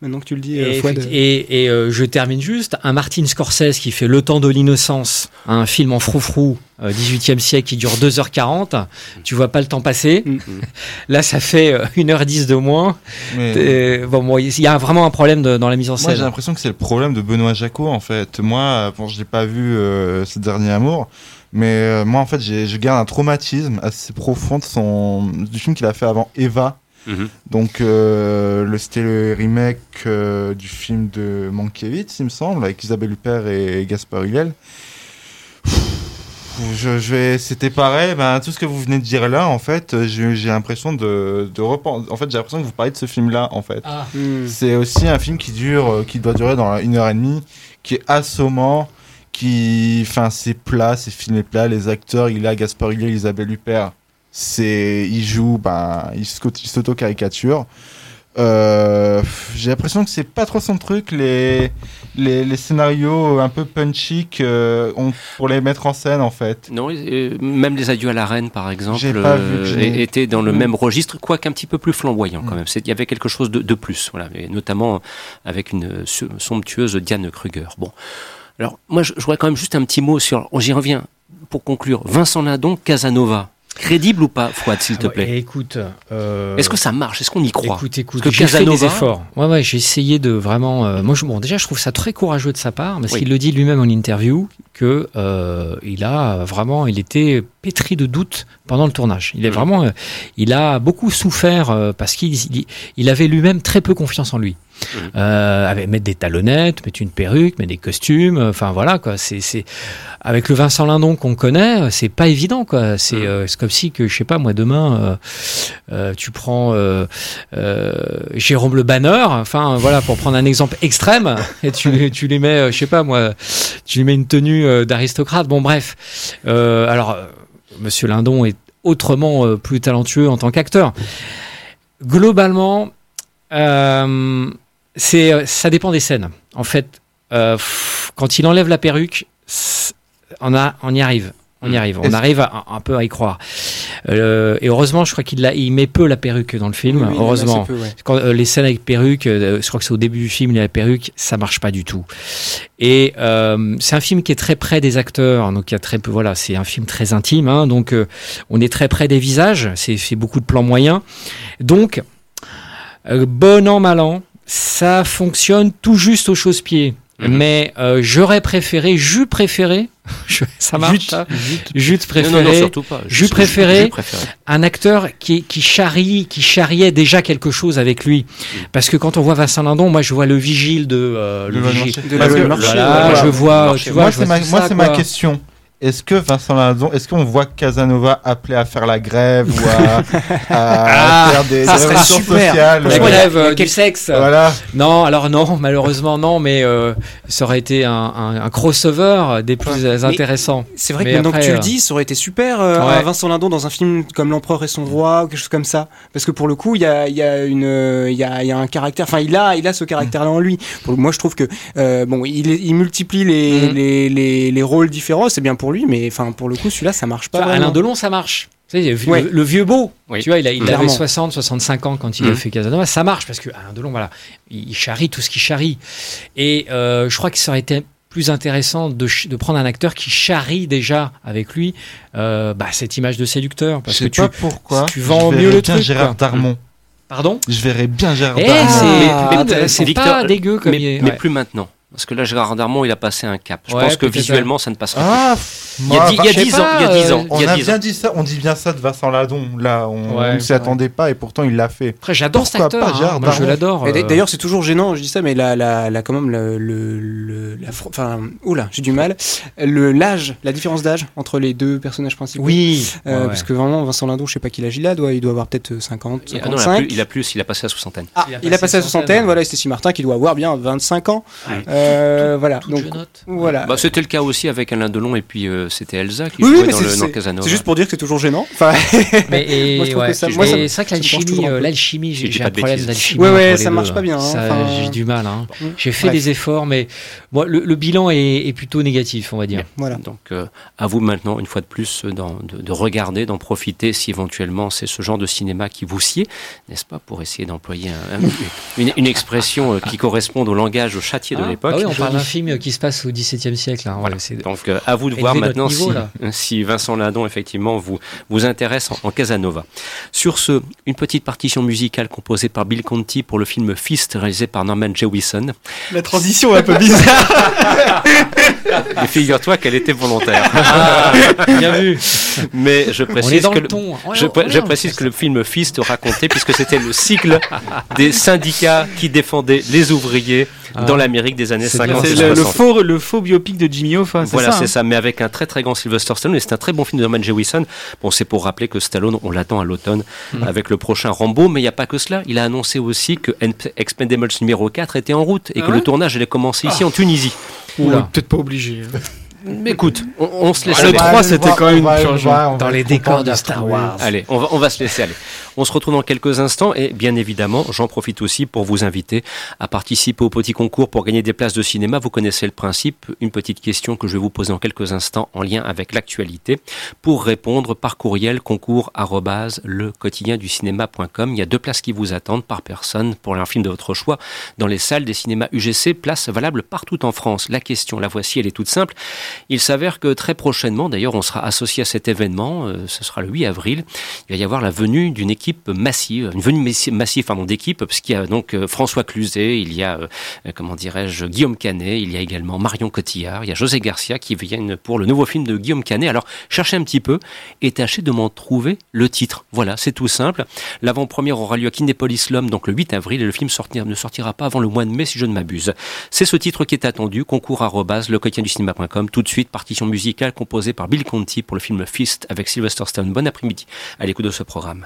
maintenant que tu le dis, Et, Fouad, et, et, je termine juste, un Martin Scorsese qui fait Le temps de l'innocence, un film en froufrou, 18e siècle qui dure 2h40, tu vois pas le temps passer. Mm. Là, ça fait euh, 1h10 de moins. Mais- bon, bon, il y a vraiment un problème de- dans la mise en Moi, scène. j'ai l'impression que c'est le problème de Benoît Jacot, en fait. Moi, bon, je l'ai pas vu euh, ce dernier amour, mais euh, moi, en fait, j'ai- je garde un traumatisme assez profond de son du film qu'il a fait avant Eva. Mhm. Donc, euh, le c'était le remake euh, du film de Mankiewicz, il me semble, avec Isabelle Huppert et Gaspard Ulliel. Je, je vais, c'était pareil. Ben, tout ce que vous venez de dire là, en fait, euh, j'ai l'impression de, de repen- En fait, j'ai l'impression que vous parlez de ce film-là, en fait. Ah. mm. C'est aussi un film qui dure, euh, qui doit durer dans une heure et demie, qui est assommant, qui, enfin, c'est plat, c'est filmé plat. Les acteurs, il a Gaspard Ulliel, Isabelle Huppert, c'est, ils jouent, ben, ils s'auto-caricaturent. Euh, j'ai l'impression que c'est pas trop son truc les, les, les scénarios un peu punchy que on- pour les mettre en scène en fait. Non, euh, même les adieux à la reine, par exemple, pas vu euh, étaient dans le Mm. même registre, quoique un petit peu plus flamboyant quand Mm. même. Il y avait quelque chose de, de plus, voilà, et notamment avec une euh, so- somptueuse Diane Kruger. Bon, alors moi, je, je voudrais quand même juste un petit mot sur. J'y reviens pour conclure. Vincent Lindon, Casanova, crédible ou pas, Fouad, s'il te Ouais, plaît. écoute, euh, Est-ce que ça marche? Est-ce qu'on y croit? Écoute, écoute, Parce que j'ai fait des Casanova- efforts. Ouais, ouais, j'ai essayé de vraiment. euh, moi, je, bon, déjà, je trouve ça très courageux de sa part, parce Oui. qu'il le dit lui-même en interview que euh, il a vraiment, il était pétri de doutes pendant le tournage. Il est vraiment, euh, il a beaucoup souffert euh, parce qu'il il, il avait lui-même très peu confiance en lui. Euh, avec mettre des talonnettes, mettre une perruque, mettre des costumes, euh, enfin voilà quoi. C'est c'est avec le Vincent Lindon qu'on connaît, euh, c'est pas évident quoi. C'est euh, c'est comme si que je sais pas moi demain euh, euh, tu prends euh, euh, Jérôme Le Banner, enfin voilà pour prendre un exemple extrême et tu tu lui mets euh, je sais pas moi tu lui mets une tenue euh, d'aristocrate. Bon bref. Euh, alors euh, Monsieur Lindon est autrement euh, plus talentueux en tant qu'acteur. Globalement, euh, euh, ça dépend des scènes. En fait, quand il enlève la perruque, on y arrive. On y arrive, on arrive à- un peu à y croire. Euh, et heureusement, je crois qu'il il met peu la perruque dans le film. Oui, oui, heureusement, assez peu, ouais. quand euh, les scènes avec perruque, euh, je crois que c'est au début du film, il a la perruque, ça marche pas du tout. Et c'est un film qui est très près des acteurs, donc il y a très peu. Voilà, c'est un film très intime, hein, donc on est très près des visages. C'est beaucoup de plans moyens, donc bon an mal an, ça fonctionne tout juste au chausse-pied. Mhm. Mais euh, j'aurais préféré, j'eus préféré, ça marche, Jute. Non, non, préféré, non, surtout pas. préféré un acteur qui, qui charrie, qui charriait déjà quelque chose avec lui. Parce que quand on voit Vincent Lindon, moi je vois le vigile de euh, le Le vigile. marché. De Voilà, voilà. je vois, Marché. tu vois, moi, c'est ma, question. Est-ce que Vincent Lindon, est-ce qu'on voit Casanova appelé à faire la grève ou à, à Ah, faire des, ça des serait super. sociales La grève euh, du sexe. Voilà. Non, alors non, malheureusement non, mais euh, ça aurait été un, un- un crossover des plus intéressants. C'est vrai que Mais maintenant après, que tu euh, le dis, ça aurait été super euh, Ouais. Vincent Lindon dans un film comme L'Empereur et son roi ou quelque chose comme ça. Parce que pour le coup, il y a, il y a une, il y a, il y a un caractère. Enfin, il a, il a ce caractère-là en lui. Pour, moi, je trouve que euh, bon, il, il multiplie les, Mhm. les, les, les rôles différents. C'est bien pour lui, mais enfin, pour le coup, celui-là, ça marche pas. Vraiment. Alain Delon, ça marche. Tu sais, le, Ouais. le- le vieux beau, Oui. tu vois, il, a, il avait Clairement. 60, 65 ans quand il a Mhm. fait Casanova. Ça marche parce que Alain Delon, voilà, il, il charrie tout ce qu'il charrie. Et euh, je crois que ça aurait été plus intéressant de, prendre un acteur qui charrie déjà avec lui euh, bah, cette image de séducteur. Je Parce sais que tu, pas pourquoi. tu vends je mieux verrais le bien truc, Gérard quoi. Darmon. Pardon? Je verrais bien Gérard Eh, Darmon. c'est Ah, pas dégueu comme mais, il est. mais ouais. plus maintenant. Parce que là, Gérard Darmon, il a passé un cap. Je Ouais, pense que visuellement, ça ne passera. Ah, Il y a moi, dix- il y a je sais 10 ans. pas, Il y a 10 ans. euh, on il y a a 10 bien ans. dit ça, on dit bien ça de Vincent Ladon. Là, on Ouais, ne s'y attendait pas et pourtant il l'a fait. Après, j'adore cet acteur. pas hein. Moi, je l'adore. Euh. D'ailleurs, c'est toujours gênant, je dis ça, mais la, la, la quand même, le, le, le- la, fr- enfin, oula, j'ai du mal. Le l'âge, la différence d'âge entre les deux personnages principaux. Oui. Euh, Ouais. Parce que vraiment, Vincent Lindon, je sais pas quel âge il a, doit, il doit avoir peut-être 50, Ah non, il a 55. plus, il a plus, il a passé la soixantaine. Ah, il a, passé la soixantaine, voilà, et Stécie Martin qui doit avoir bien 25 ans. Euh, voilà, Toute donc jeunotte. voilà. Bah, c'était le cas aussi avec Alain Delon et puis euh, c'était Elsa qui oui, jouait mais dans, le, dans Casanova. c'est juste pour dire que c'est toujours gênant. Enfin, Mais et, Moi, je trouve ouais, que ça- moi, c'est vrai que l'alchimie, euh, l'alchimie, j'ai un de problème d'alchimie. Ouais, ouais, ça deux. marche pas bien, hein, enfin- J'ai du mal. Hein. J'ai fait Bref. des efforts, mais moi, le, le bilan est, est plutôt négatif, on va dire. voilà. Donc, à vous maintenant, une fois de plus, de, de regarder, d'en profiter si éventuellement c'est ce genre de cinéma qui vous sied, n'est-ce pas, pour essayer d'employer un- un- une, expression qui corresponde au langage châtié de Ah, l'époque. Ah oui, on parle d'un film qui se passe au XVIIe siècle. Hein. Voilà. Ouais, c'est- Donc, euh, à vous de voir maintenant niveau, si, Vincent Lindon, effectivement, vous, vous intéresse en, en Casanova. Sur ce, une petite partition musicale composée par Bill Conti pour le film Fist, réalisé par Norman Jewison. La transition est un peu bizarre. Et figure-toi qu'elle était volontaire. Ah, bien vu. Mais je précise que le ton. Ouais, Je, précise que le film Fist racontait, puisque c'était le cycle des syndicats qui défendaient les ouvriers dans Ah. l'Amérique des années C'est 50 bien. et C'est le, le 60. faux, le faux biopic de Jimmy Hoffa, c'est Voilà, ça c'est hein ça, mais avec un très très grand Sylvester Stallone, et c'est un très bon film de Norman Jewison. Bon, c'est pour rappeler que Stallone, on l'attend à l'automne Mm. avec le prochain Rambo, mais il n'y a pas que cela. Il a annoncé aussi que Expendables numéro 4 était en route et Ah que ouais le tournage allait commencer ici en Tunisie. Oula. Ouais, Peut-être pas obligé. Mais écoute, on, on se laisse Ah, le aller. 3, c'était quand même va- on Dans les décors de Star. Wars. Allez, on va, on va se laisser aller. On se retrouve dans quelques instants et bien évidemment, j'en profite aussi pour vous inviter à participer au petit concours pour gagner des places de cinéma. Vous connaissez le principe. Une petite question que je vais vous poser en quelques instants en lien avec l'actualité. Pour répondre par courriel, concours le cinéma.com. Il y a deux places qui vous attendent par personne pour un film de votre choix dans les salles des cinémas UGC. Places valables partout en France. La question, la voici, elle est toute simple. Il s'avère que très prochainement, d'ailleurs, on sera associé à cet événement, euh, ce sera le 8 avril, il va y avoir la venue d'une équipe massive, une venue massive pardon, d'équipe, parce qu'il y a donc euh, François Cluzet, il y a, euh, comment dirais-je, Guillaume Canet, il y a également Marion Cotillard, il y a José Garcia qui viennent pour le nouveau film de Guillaume Canet. Alors, cherchez un petit peu et tâchez de m'en trouver le titre. Voilà, c'est tout simple. L'avant-première aura lieu à Kinépolis L'Homme, donc le 8 avril, et le film ne sortira pas avant le mois de mai, si je ne m'abuse. C'est ce titre qui est attendu, concours le du cinéma.com. Tout de suite, partition musicale composée par Bill Conti pour le film Fist avec Sylvester Stone. Bon après-midi à l'écoute de ce programme.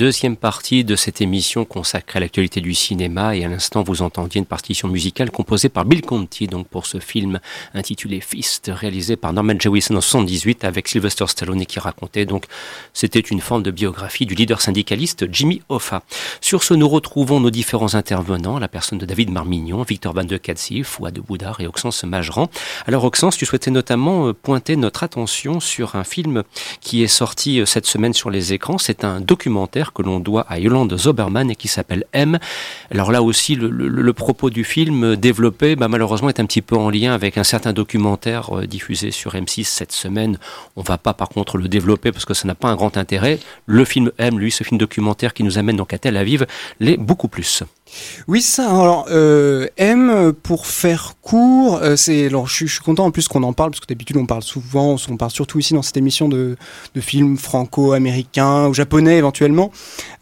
Deuxième partie de cette émission consacrée à l'actualité du cinéma. Et à l'instant, vous entendiez une partition musicale composée par Bill Conti, donc pour ce film intitulé Fist, réalisé par Norman Jewison en 78 avec Sylvester Stallone qui racontait donc, c'était une forme de biographie du leader syndicaliste Jimmy Hoffa. Sur ce, nous retrouvons nos différents intervenants, la personne de David Marmignon, Victor Van de Katsi, Fouad Boudard et Oxens Majeran. Alors Oxens, tu souhaitais notamment euh, pointer notre attention sur un film qui est sorti euh, cette semaine sur les écrans. C'est un documentaire que l'on doit à Yolande Zoberman et qui s'appelle M. Alors là aussi, le, propos du film développé, bah, malheureusement, est un petit peu en lien avec un certain documentaire euh, diffusé sur M6 cette semaine. On va pas, par contre, le développer parce que ça n'a pas un grand intérêt. Le film M, lui, ce film documentaire qui nous amène donc à Tel Aviv, l'est beaucoup plus. Oui, ça. Alors, euh, M, pour faire court, euh, c'est. Alors, je, suis content en plus qu'on en parle parce que d'habitude on parle souvent, on parle surtout ici dans cette émission de, films franco-américains ou japonais éventuellement.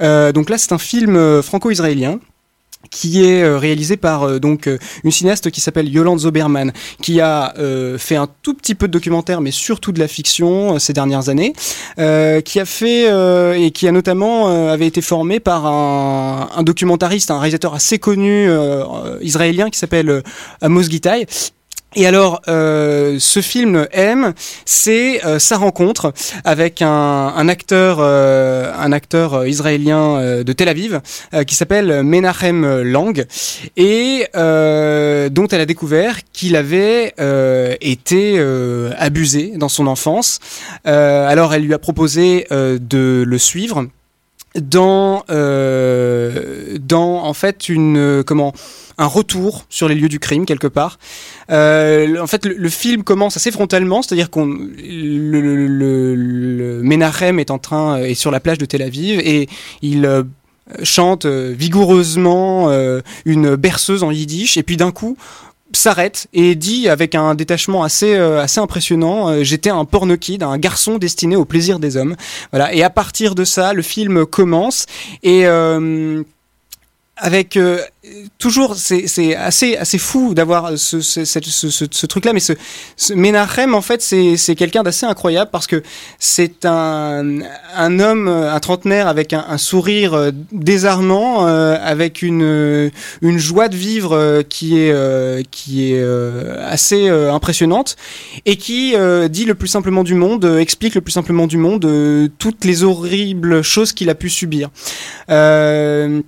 Euh, donc là, c'est un film franco-israélien qui est euh, réalisé par euh, donc euh, une cinéaste qui s'appelle Yolande Zoberman, qui a fait un tout petit peu de documentaire, mais surtout de la fiction ces dernières années, qui a fait et qui a notamment avait été formé par un, un, documentariste, un réalisateur assez connu israélien qui s'appelle Amos Gitaï, et alors, euh, ce film M, c'est euh, sa rencontre avec un, un acteur, euh, un acteur israélien de Tel Aviv qui s'appelle Menachem Lang et dont elle a découvert qu'il avait été abusé dans son enfance. alors, elle lui a proposé de le suivre dans dans en fait une comment un retour sur les lieux du crime quelque part. Euh, en fait, le, film commence assez frontalement, c'est-à-dire qu'on le, le, le, Menachem est en train est sur la plage de Tel Aviv et il euh, chante euh, vigoureusement une berceuse en yiddish et puis d'un coup s'arrête et dit avec un détachement assez assez impressionnant j'étais un porno kid un garçon destiné au plaisir des hommes voilà et à partir de ça le film commence et avec euh, toujours c'est assez assez fou d'avoir ce, ce, ce, ce, truc là mais ce, Menachem en fait c'est quelqu'un d'assez incroyable parce que c'est un un homme un trentenaire avec un, un sourire euh, désarmant euh, avec une une joie de vivre qui est qui est assez impressionnante et qui dit le plus simplement du monde explique le plus simplement du monde toutes les horribles choses qu'il a pu subir. Euh,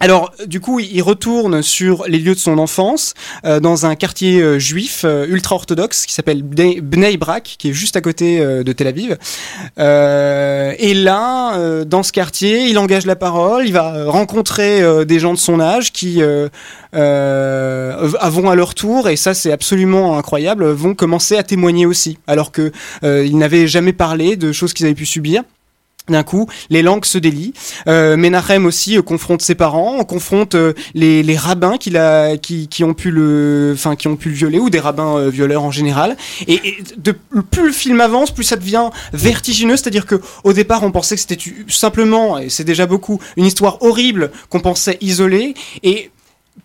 alors, du coup, il retourne sur les lieux de son enfance, euh, dans un quartier euh, juif euh, ultra-orthodoxe qui s'appelle Bnei Brak, qui est juste à côté de Tel Aviv. et là, dans ce quartier, il engage la parole, il va rencontrer des gens de son âge qui vont à leur tour, et ça c'est absolument incroyable, vont commencer à témoigner aussi, alors que ils n'avaient jamais parlé de choses qu'ils avaient pu subir. D'un coup, les langues se délient. Euh, Menachem aussi euh, confronte ses parents, on confronte euh, les, les, rabbins qui, a, qui, qui, ont pu le, enfin qui ont pu le violer ou des rabbins euh, violeurs en général. Et, et, de, plus le film avance, plus ça devient vertigineux. C'est-à-dire que au départ, on pensait que c'était simplement, et c'est déjà beaucoup, une histoire horrible qu'on pensait isolée. Et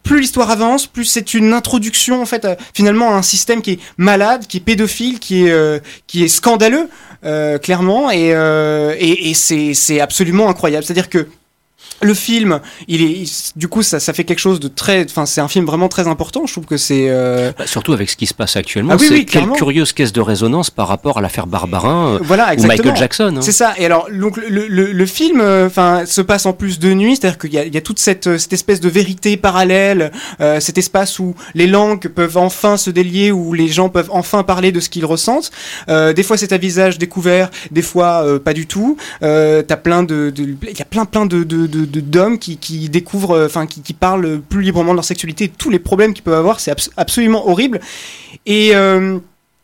plus l'histoire avance, plus c'est une introduction en fait finalement à un système qui est malade, qui est pédophile, qui est qui est scandaleux. Euh, clairement, et, euh, et, et c'est absolument incroyable. C'est-à-dire que le film, il est du coup ça, ça fait quelque chose de très, enfin c'est un film vraiment très important. Je trouve que c'est euh... bah, surtout avec ce qui se passe actuellement. Ah, oui, c'est quelle curieuse caisse de résonance par rapport à l'affaire Barbarin euh, voilà, ou Michael Jackson. Hein. C'est ça. Et alors donc le, le, le film, euh, enfin se passe en plus de nuit, c'est-à-dire qu'il y y a toute cette, euh, cette espèce de vérité parallèle, euh, cet espace où les langues peuvent enfin se délier, où les gens peuvent enfin parler de ce qu'ils ressentent. Euh, des fois c'est à visage découvert, des fois pas du tout. T'as plein de, il y a plein plein de, de, de d'hommes qui, qui découvrent, euh, enfin qui, qui, parlent plus librement de leur sexualité, tous les problèmes qu'ils peuvent avoir, c'est absolument horrible. Et euh,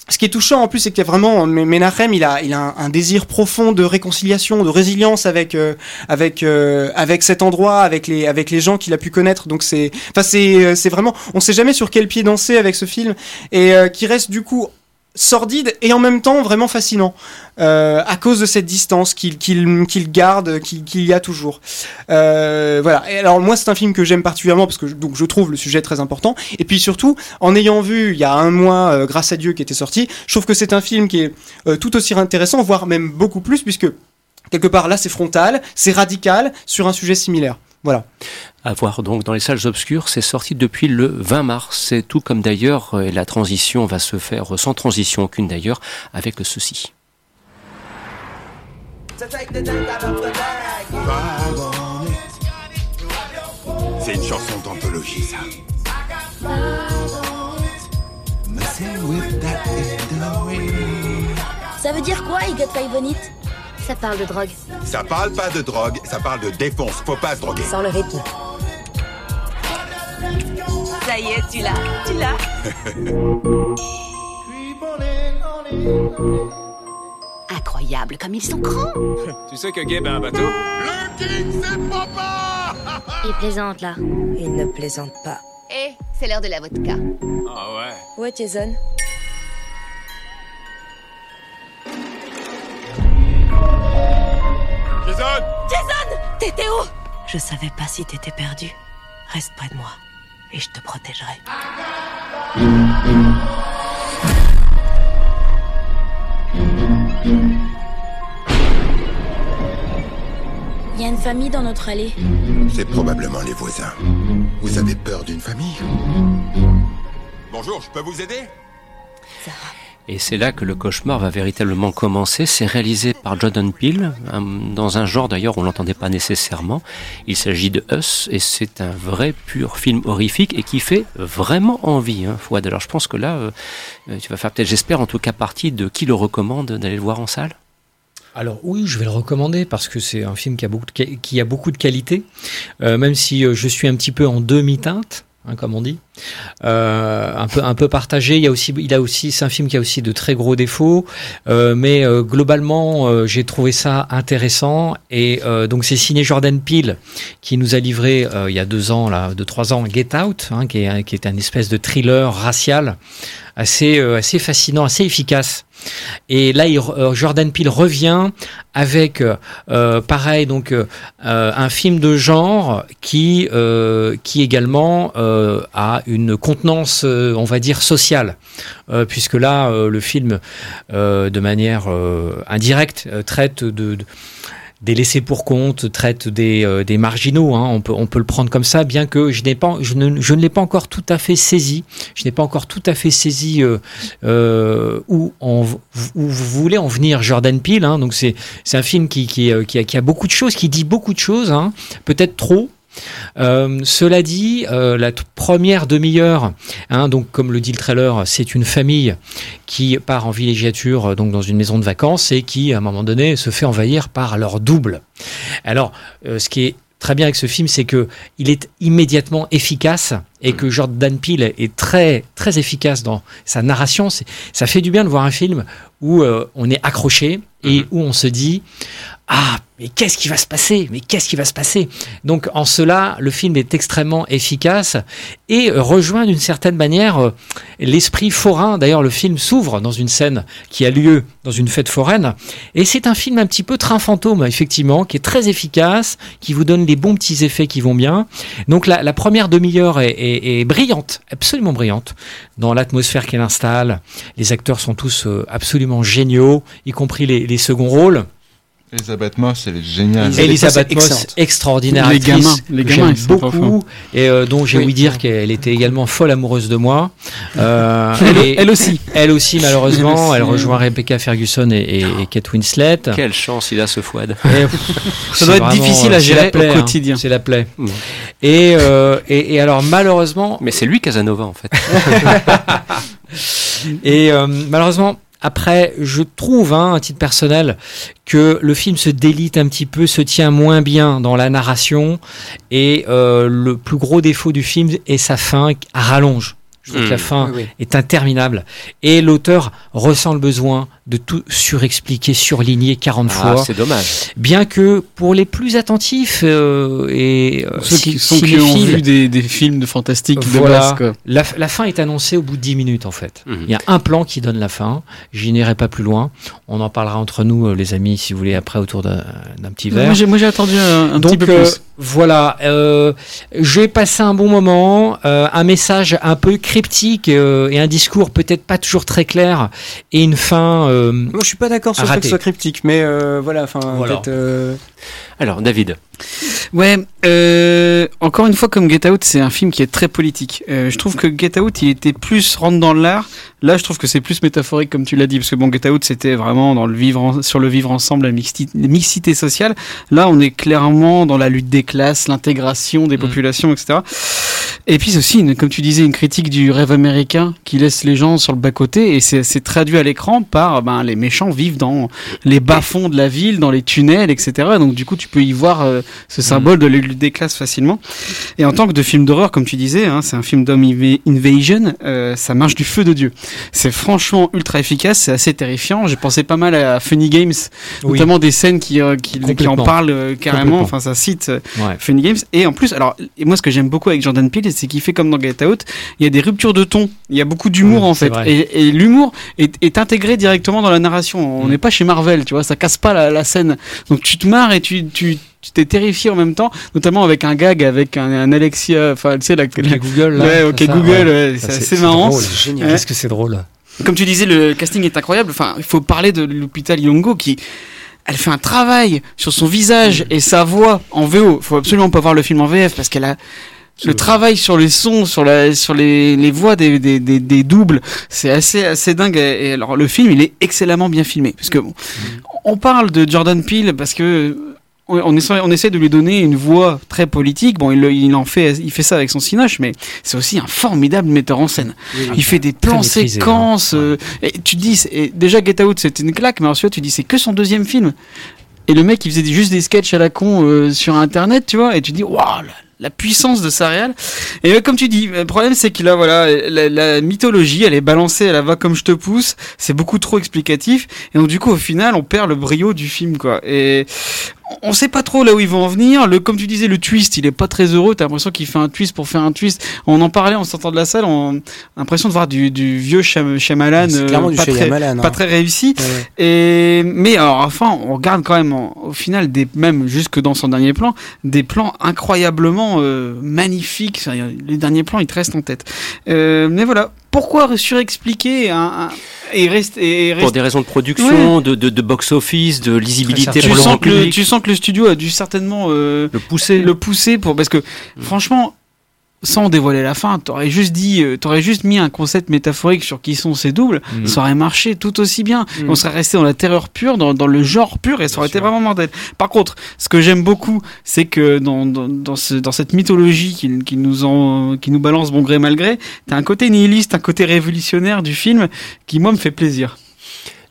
ce qui est touchant en plus, c'est qu'il y a vraiment Menachem, il a, il a un, désir profond de réconciliation, de résilience avec, euh, avec, avec cet endroit, avec les, avec les gens qu'il a pu connaître. Donc c'est, enfin c'est, c'est vraiment, on sait jamais sur quel pied danser avec ce film et qui reste du coup sordide et en même temps vraiment fascinant euh, à cause de cette distance qu'il qu'il garde qu'il y a toujours. Euh, voilà. Alors moi c'est un film que j'aime particulièrement parce que donc je trouve le sujet très important. Et puis surtout en ayant vu il y a un mois euh, grâce à Dieu qui était sorti je trouve que c'est un film qui est tout aussi intéressant voire même beaucoup plus puisque quelque part là c'est frontal, c'est radical sur un sujet similaire. Voilà. À voir donc dans les salles obscures, c'est sorti depuis le 20 mars. C'est tout comme d'ailleurs, et la transition va se faire sans transition aucune d'ailleurs, avec ceci. C'est une chanson d'anthologie, ça. Ça veut dire quoi, He Got Five on It Ça parle de drogue. Ça parle pas de drogue, ça parle de défonce. Faut pas se droguer. Sans le rythme. Ça y est, tu l'as, tu l'as. Incroyable comme ils sont grands. Tu sais que Gabe a un bateau? Le king, c'est papa Il plaisante là. Il ne plaisante pas. Eh, c'est l'heure de la vodka. Ah ouais. Ouais, Jason. Jason Jason T'étais où? Je savais pas si t'étais perdu. Reste près de moi et je te protégerai. Il y a une famille dans notre allée. C'est probablement les voisins. Vous avez peur d'une famille? Bonjour, je peux vous aider? Et c'est là que le cauchemar va véritablement commencer. C'est réalisé par Jordan Peele, dans un genre d'ailleurs on l'entendait pas nécessairement. Il s'agit de Us et c'est un vrai pur film horrifique et qui fait vraiment envie, hein, Fouad. Alors je pense que là, euh, euh, tu vas faire peut-être, j'espère en tout cas partie de qui le recommande d'aller le voir en salle. Alors oui, je vais le recommander parce que c'est un film qui a beaucoup de, qui a beaucoup de qualité, euh, même si je suis un petit peu en demi-teinte, hein, comme on dit, Euh, un peu un peu partagé. Il y a aussi, il a aussi, c'est un film qui a aussi de très gros défauts, euh, mais euh, globalement, j'ai trouvé ça intéressant. Et donc c'est signé Jordan Peele qui nous a livré il y a deux ans, là, deux trois ans, Get Out, hein, qui est qui est un espèce de thriller racial assez euh, assez fascinant, assez efficace. Et là, euh, Jordan Peele revient avec, euh, euh, pareil, donc euh, un film de genre qui, euh, qui également a une contenance, on va dire, sociale, puisque là, le film, de manière indirecte, traite de, de- des laissés pour compte, traite des, euh, des marginaux, hein, on, peut, on peut le prendre comme ça, bien que je, pas, je, ne, je ne l'ai pas encore tout à fait saisi. Je n'ai pas encore tout à fait saisi euh, euh, où, vous voulez en venir, Jordan Peele. hein. donc c'est un film qui a beaucoup de choses, qui dit beaucoup de choses, hein, peut-être trop. Euh, cela dit, euh, la première demi-heure, hein, donc comme le dit le trailer, c'est une famille qui part en villégiature euh, donc dans une maison de vacances et qui, à un moment donné, se fait envahir par leur double. Alors, ce qui est très bien avec ce film, c'est que il est immédiatement efficace et que Jordan Peele est très très efficace dans sa narration. Ça fait du bien de voir un film où on est accroché et où on se dit ah mais qu'est-ce qui va se passer? Mais qu'est-ce qui va se passer? Donc en cela, le film est extrêmement efficace et rejoint d'une certaine manière euh, l'esprit forain. D'ailleurs, le film s'ouvre dans une scène qui a lieu dans une fête foraine et c'est un film un petit peu train fantôme effectivement, qui est très efficace, qui vous donne des bons petits effets qui vont bien. Donc la, la première demi-heure est, est- est brillante, absolument brillante dans l'atmosphère qu'elle installe. Les acteurs sont tous euh, absolument géniaux, y compris les, les seconds rôles. Elisabeth Moss, elle est géniale. Elisabeth Moss, extraordinaire Les actrice, gamins, les que gamins, beaucoup, et euh, dont j'ai Oui. ouï dire qu'elle était également folle amoureuse de moi. Euh, Elle- et- elle aussi. Elle aussi, malheureusement, Elle elle aussi. rejoint Rebecca Ferguson et, et- et Kate Winslet. Quelle chance il a ce Fouad. Et, Ça doit être difficile à c'est gérer plaie, au hein. quotidien. C'est la plaie. Mm. Et, euh, et, et alors, malheureusement, Mais c'est lui Casanova en fait. et euh, malheureusement, après, je trouve, hein, à titre personnel, que le film se délite un petit peu, se tient moins bien dans la narration, et euh, le plus gros défaut du film est sa fin à rallonge. Je trouve que la fin Oui, oui. est interminable. Et l'auteur ressent le besoin de tout surexpliquer, surligner 40 Ah, fois. c'est dommage. Bien que pour les plus attentifs euh, et euh, Ceux qui, sont qui ont vu des, des films de fantastique de voilà. base, quoi. La, la fin est annoncée au bout de 10 minutes en fait. Mhm. Il y a un plan qui donne la fin. J'y n'irai pas plus loin. On en parlera entre nous, euh, les amis, si vous voulez, après autour d'un petit verre. Moi j'ai, moi, j'ai attendu un, un petit Donc peu euh, plus. voilà, euh, j'ai passé un bon moment, euh, un message un peu cryptique euh, et un discours peut-être pas toujours très clair et une fin euh, Moi, je suis pas d'accord sur fait que ce soit cryptique, mais euh, voilà, enfin, Voilà. peut-être, euh, Alors, David. Ouais, euh, encore une fois, comme Get Out, c'est un film qui est très politique. Euh, je trouve que Get Out, il était plus rentre dans l'art. Là, je trouve que c'est plus métaphorique, comme tu l'as dit, parce que bon, Get Out, c'était vraiment dans le vivre en- sur le vivre ensemble, la mixité, la mixité sociale. Là, on est clairement dans la lutte des classes, l'intégration des populations, etc. Et puis c'est aussi, une, comme tu disais, une critique du rêve américain qui laisse les gens sur le bas-côté, et c'est traduit à l'écran par ben, les méchants vivent dans les bas-fonds de la ville, dans les tunnels, etc. Donc du coup, tu peux y voir euh, ce symbole de la lutte des classes facilement. Et en tant que de film d'horreur, comme tu disais, hein, c'est un film d'homme inv- invasion, euh, ça marche du feu de Dieu. C'est franchement ultra efficace, c'est assez terrifiant. J'ai pensé pas mal à Funny Games, Oui. notamment des scènes qui, euh, qui, qui en parlent carrément. Enfin, ça cite Ouais. Funny Games. Et en plus, alors, et moi, ce que j'aime beaucoup avec Jordan Peele, c'est qu'il fait comme dans Get Out, il y a des ruptures de ton, il y a beaucoup d'humour Oui, en c'est fait. Et, et l'humour est, est intégré directement dans la narration. On n'est pas chez Marvel, tu vois, ça casse pas la, la scène. Donc tu te marres et tu, tu, tu t'es terrifié en même temps, notamment avec un gag, avec un, un Alexia, enfin, tu sais, la, la- Google, là, Ouais, c'est ok, ça, Google, ouais. ouais, Ça, c'est c'est- assez c'est marrant. drôle, génial. Qu'est-ce que c'est drôle. Comme tu disais, le casting est incroyable. Enfin, il faut parler de l'hôpital Yongo qui. Elle fait un travail sur son visage et sa voix en VO. Faut absolument pas voir le film en VF parce qu'elle a le travail sur les sons, sur la, sur les, les voix des, des, des, des doubles, c'est assez, assez dingue. Et alors, le film, il est excellemment bien filmé. Parce que, bon, on parle de Jordan Peele parce que on, essaie, on essaie de lui donner une voix très politique. Bon, il, il en fait, il fait ça avec son cinoche, mais c'est aussi un formidable metteur en scène. Il fait des plans maîtrisé, séquences. euh, et tu te dis, et déjà Get Out, c'était une claque, mais ensuite tu dis, c'est que son deuxième film. Et le mec, il faisait juste des sketchs à la con euh, sur Internet, tu vois, et tu dis, waouh, la, puissance de sa réal. Et comme tu dis, le problème, c'est qu'il a, voilà, la, la mythologie, elle est balancée, elle va comme je te pousse, c'est beaucoup trop explicatif, et donc du coup, au final, on perd le brio du film, quoi. Et on sait pas trop là où ils vont en venir. Le, comme tu disais, le twist, il est pas très heureux. T'as l'impression qu'il fait un twist pour faire un twist. On en parlait en sortant de la salle. On a l'impression de voir du, du vieux Shyam- Shyamalan, C'est euh, pas, très, Shyamalan, hein. pas très réussi. Ouais. Et mais alors, enfin, on regarde quand même au final des même jusque dans son dernier plan des plans incroyablement euh, magnifiques. Les derniers plans, ils te restent en tête. Euh, mais voilà. Pourquoi surexpliquer et reste et Pour des raisons de production, Ouais. de, de, de box-office, de lisibilité tu pour sens, que le, public. tu sens que le studio a dû certainement euh, le pousser. le pousser pour parce que franchement sans dévoiler la fin t'aurais juste dit euh, t'aurais juste mis un concept métaphorique sur qui sont ces doubles Mhm. ça aurait marché tout aussi bien Mhm. on serait resté dans la terreur pure dans, dans le genre pur et ça aurait été vraiment mortel par contre ce que j'aime beaucoup c'est que dans, dans, dans, ce, dans cette mythologie qui, qui nous en, qui nous balance bon gré mal gré t'as un côté nihiliste un côté révolutionnaire du film qui moi me fait plaisir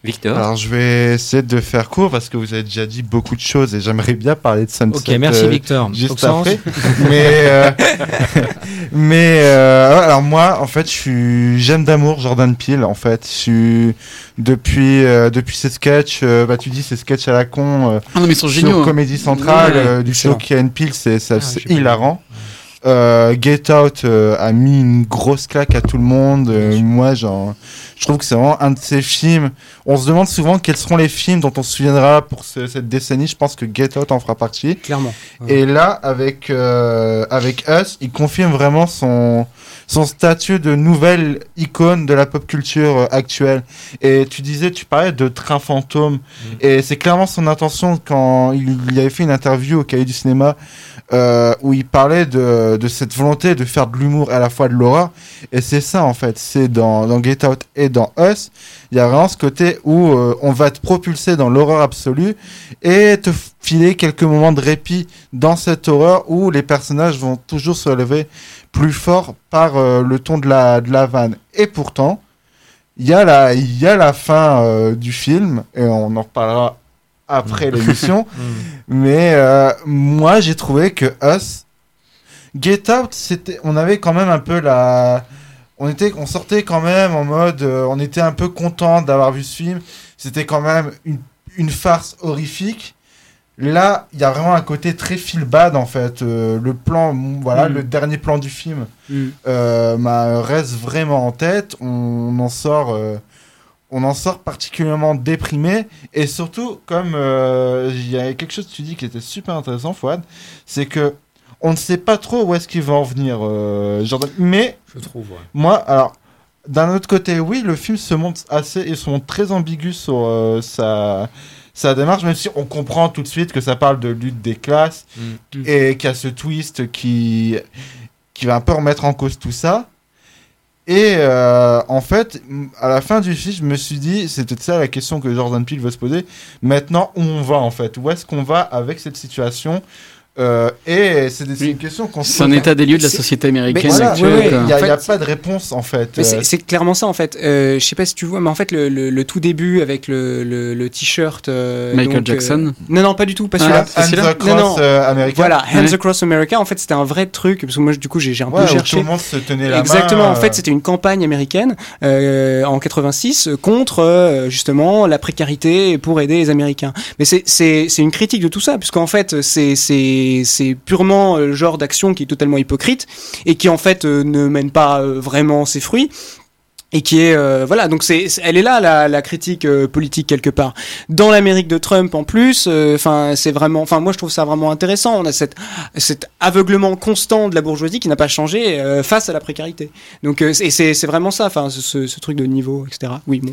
Victor. Alors je vais essayer de faire court parce que vous avez déjà dit beaucoup de choses et j'aimerais bien parler de Sunset. Ok, merci, euh, Victor. Juste Oxens après. mais euh, mais euh, alors moi en fait je suis j'aime d'amour Jordan Peele en fait. Je suis depuis euh, depuis ses sketchs. euh, bah tu dis ces sketchs à la con. euh, Ah non, mais ils sont sur géniaux, hein. Comédie Centrale euh, du show Peele c'est ça, Ah, c'est vu. hilarant. Euh, Get Out euh, a mis une grosse claque à tout le monde. Euh, moi, genre, je trouve que c'est vraiment un de ces films. On se demande souvent quels seront les films dont on se souviendra pour ce- cette décennie. Je pense que Get Out en fera partie. Clairement. Et là, avec avec Us, il confirme vraiment son son statut de nouvelle icône de la pop culture actuelle. Et tu disais, tu parlais de Train fantôme, et c'est clairement son intention quand il, il avait fait une interview au Cahier du cinéma euh, où il parlait de, cette volonté de faire de l'humour à la fois de l'horreur. Et c'est ça en fait, c'est dans, Get Out et dans Us, il y a vraiment ce côté où euh, on va te propulser dans l'horreur absolue et te filer quelques moments de répit dans cette horreur où les personnages vont toujours se relever plus fort par euh, le ton de la, vanne. Et pourtant, il y a la, il y a la fin du film, et on en reparlera après l'émission. Mais euh, moi, j'ai trouvé que Us, Get Out, c'était, on avait quand même un peu la, on était, on sortait quand même en mode, euh, on était un peu content d'avoir vu ce film. C'était quand même une, une farce horrifique. Là, il y a vraiment un côté très feel bad en fait. Euh, le plan, mm, voilà, Mm. le dernier plan du film Mm. reste vraiment en tête. On en sort, on en sort particulièrement déprimé. Et surtout, comme euh, il y a quelque chose que tu dis qui était super intéressant, Fouad, c'est que on ne sait pas trop où est-ce qu'il va en venir, euh, Jordan. Mais Je trouve, ouais. moi, alors, d'un autre côté, oui, le film se montre assez se montre très ambigu sur euh, sa sa démarche, même si on comprend tout de suite que ça parle de lutte des classes Mm. et qu'il y a ce twist qui qui va un peu remettre en cause tout ça. Et euh, en fait, à la fin du film, je me suis dit, c'est peut-être ça la question que Jordan Peele veut se poser. Maintenant, où on va en fait? Où est-ce qu'on va avec cette situation Euh, Et c'est une question qu'on se C'est un état des lieux de la société américaine Voilà, actuelle. ouais. Il n'y a, En fait, il y a pas de réponse en fait. Euh, c'est clairement ça en fait. Euh, je sais pas si tu vois, mais en fait le, le- le tout début avec le, le, le t-shirt. euh, Michael donc, euh, Jackson Non non pas du tout, pas Ah, celui-là. celui-là Hands Across, euh, America. Voilà, Hands Ouais. Across America. En fait c'était un vrai truc parce que moi du coup j'ai un Ouais, peu où cherché. tout le monde se tenait la Exactement. main, En fait euh. c'était une campagne américaine euh, en 86 euh, contre euh, justement la précarité pour aider les Américains. Mais c'est une critique de tout ça puisqu'en fait c'est c'est purement euh, le genre d'action qui est totalement hypocrite et qui en fait euh, ne mène pas euh, vraiment ses fruits et qui est euh, voilà donc c'est elle est là la, la critique euh, politique quelque part. Dans l'Amérique de Trump en plus euh, enfin c'est vraiment enfin moi je trouve ça vraiment intéressant. On a cette cet aveuglement constant de la bourgeoisie qui n'a pas changé face à la précarité. Donc et c'est c'est vraiment ça enfin ce, truc de niveau etc oui bon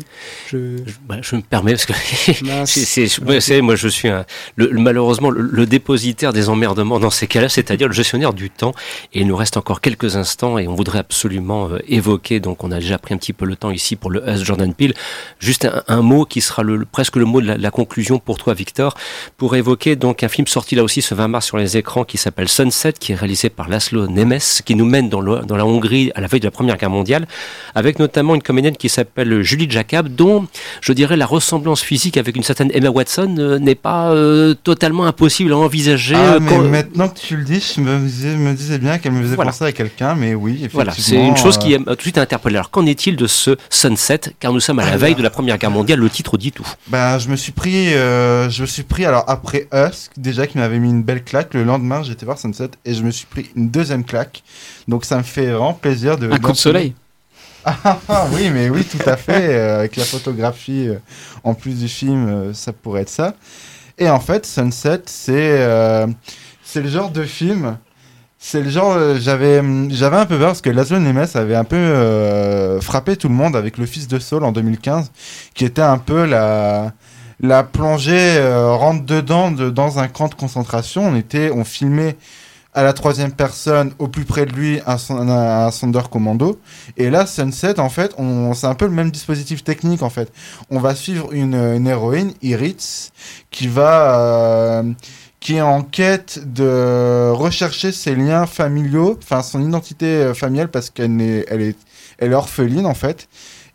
je Bah, je me permets parce que c'est, moi je suis un- le- le- malheureusement le, le dépositaire des emmerdements dans ces cas-là, c'est-à-dire le gestionnaire du temps. Et il nous reste encore quelques instants et on voudrait absolument évoquer. Donc on a déjà pris un petit peu le temps ici pour le Us Jordan Peele. Juste un, un mot qui sera le, presque le mot de la, la conclusion pour toi, Victor, pour évoquer donc un film sorti là aussi ce 20 mars sur les écrans qui s'appelle Sunset, qui est réalisé par Laszlo Nemes, qui nous mène dans, le- dans la Hongrie à la veille de la Première Guerre mondiale, avec notamment une comédienne qui s'appelle Julie Jacob, dont je dirais la ressemblance physique avec une certaine Emma Watson euh, n'est pas euh, totalement impossible à envisager. Ah, euh, mais quand- maintenant que tu le dis, je me disais, me disais bien qu'elle me faisait Voilà. penser à quelqu'un, mais oui, effectivement. Voilà, c'est une chose qui m'a tout de suite interpellé. Alors qu'en est-il de ce Sunset Car nous sommes à la veille de la Première Guerre mondiale, le titre dit tout. Ben, je me suis pris, euh, je me suis pris, alors après Us, déjà qui m'avait mis une belle claque, le lendemain j'étais voir Sunset et je me suis pris une deuxième claque. Donc ça me fait vraiment plaisir de. Un coup de soleil. Ah, ah, ah, oui, mais oui, tout à fait. euh, avec la photographie euh, en plus du film, euh, ça pourrait être ça. Et en fait, Sunset, c'est c'est le genre de film. C'est le genre. euh, J'avais hum, j'avais un peu peur parce que Laszlo Nemes avait un peu euh, frappé tout le monde avec Le Fils de Saul en 2015, qui était un peu la la plongée euh, rentre dedans de, dans un camp de concentration. On était, on filmait à la troisième personne, au plus près de lui, un, un, un Sonderkommando. Et là, Sunset, en fait, on, c'est un peu le même dispositif technique, en fait. On va suivre une, une héroïne, Iritz, qui va, euh, qui est en quête de rechercher ses liens familiaux, enfin son identité euh, familiale, parce qu'elle est, elle est, elle est orpheline, en fait.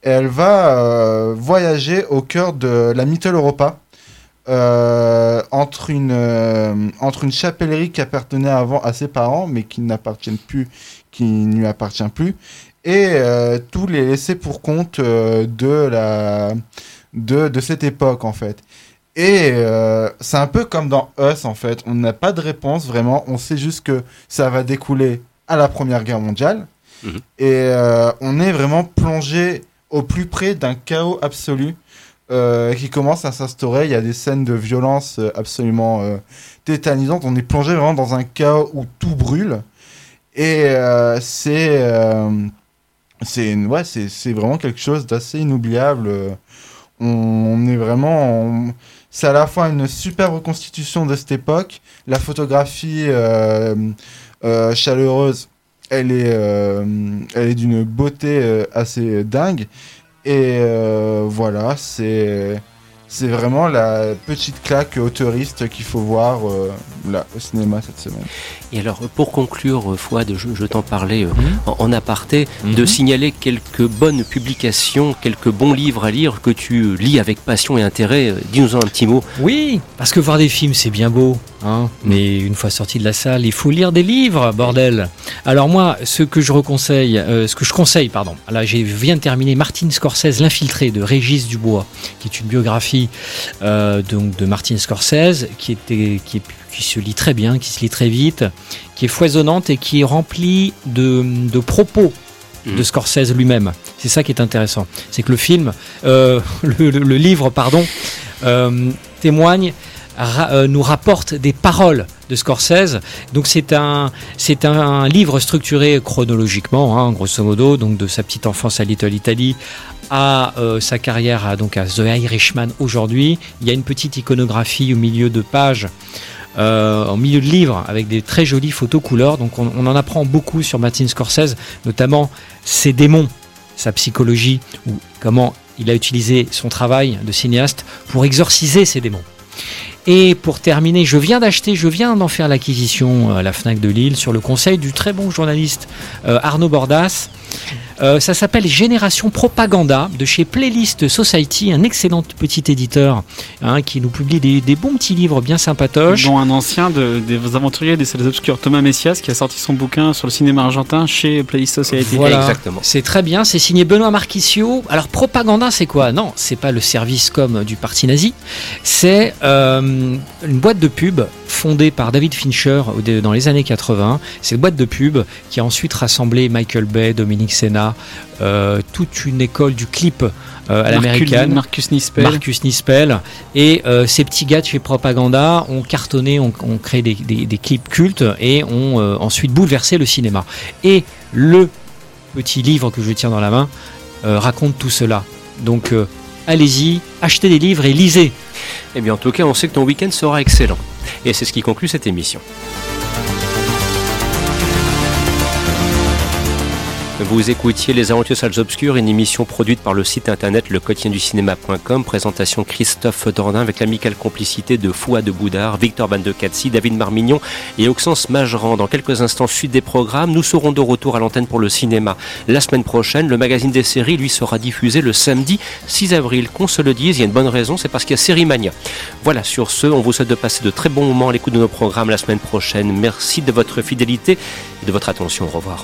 Et elle va euh, voyager au cœur de la Mittel Europa. euh, entre une entre une chapellerie qui appartenait avant à ses parents mais qui n'appartiennent plus qui ne lui appartient plus et tous les laissés pour compte de la de, de cette époque en fait et euh, c'est un peu comme dans Us en fait on n'a pas de réponse vraiment on sait juste que ça va découler à la première guerre mondiale Mhm. et euh, on est vraiment plongé au plus près d'un chaos absolu euh, qui commence à s'instaurer. Il y a des scènes de violence absolument tétanisantes. On est plongé vraiment dans un chaos où tout brûle. Et c'est c'est ouais, c'est vraiment quelque chose d'assez inoubliable. On, on est vraiment. on- c'est à la fois une super reconstitution de cette époque. La photographie euh, euh, chaleureuse, elle est, euh, elle est d'une beauté assez dingue. Et voilà, c'est c'est vraiment la petite claque auteuriste qu'il faut voir euh, là au cinéma cette semaine. Et alors, pour conclure, euh, Fouad, je, je t'en parlais euh, Mhm. en, en aparté, de signaler quelques bonnes publications, quelques bons livres à lire que tu lis avec passion et intérêt. Dis-nous-en un petit mot. Oui, parce que voir des films, c'est bien beau. Hein mais une fois sorti de la salle, il faut lire des livres, bordel. Alors moi, ce que je reconseille, euh, ce que je conseille, pardon. Là, je viens de terminer Martin Scorsese, l'infiltré de Régis Dubois, qui est une biographie euh, donc de Martin Scorsese, qui était, qui, est- qui se lit très bien, qui se lit très vite, qui est foisonnante et qui est remplie de, de propos de Scorsese lui-même. C'est ça qui est intéressant. C'est que le film, euh, le, le- le livre, pardon, euh, témoigne, euh, nous rapporte des paroles de Scorsese. Donc c'est un, c'est un livre structuré chronologiquement, hein, grosso modo, donc de sa petite enfance à Little Italy à euh, sa carrière à, donc à The Irishman aujourd'hui. Il y a une petite iconographie au milieu de pages. euh, en milieu de livre avec des très jolies photos couleurs donc on, on en apprend beaucoup sur Martin Scorsese notamment ses démons sa psychologie ou comment il a utilisé son travail de cinéaste pour exorciser ses démons et pour terminer, je viens d'acheter, je viens d'en faire l'acquisition à la FNAC de Lille sur le conseil du très bon journaliste euh, Arnaud Bordas. Euh, ça s'appelle Génération Propaganda de chez Playlist Society, un excellent petit éditeur hein, qui nous publie des, des bons petits livres bien sympatoches. Dont un ancien de- des aventuriers des salles obscures, Thomas Messias, qui a sorti son bouquin sur le cinéma argentin chez Playlist Society. Voilà. C'est très bien, c'est signé Benoît Marquisio. Alors propaganda, c'est quoi? Non, c'est pas le service com du parti nazi. C'est euh, une boîte de pub fondée par David Fincher dans les années 80. C'est une boîte de pub qui a ensuite rassemblé Michael Bay, Dominique Senna, euh, toute une école du clip euh, à l'américaine. Marcus Nispel. Marcus Nispel. Et euh, ces petits gars de chez Propaganda ont cartonné, ont, ont créé des, des- des clips cultes et ont euh, ensuite bouleversé le cinéma. Et le petit livre que je tiens dans la main euh, raconte tout cela. Donc euh, allez-y, achetez des livres et lisez. Eh bien, en tout cas, on sait que ton week-end sera excellent. Et c'est ce qui conclut cette émission. Vous écoutiez Les Aventures Salles Obscures, une émission produite par le site internet lequotidienducinéma.com. Présentation Christophe Dordain avec l'amicale complicité de Fouad de Boudard, Victor Bandecatsi, David Marmignon et Auxence Mageran. Dans quelques instants, suite des programmes, nous serons de retour à l'antenne pour le cinéma. La semaine prochaine, le magazine des séries, lui, sera diffusé le samedi 6 avril. Qu'on se le dise, il y a une bonne raison, c'est parce qu'il y a Série Mania. Voilà, sur ce, on vous souhaite de passer de très bons moments à l'écoute de nos programmes la semaine prochaine. Merci de votre fidélité et de votre attention. Au revoir.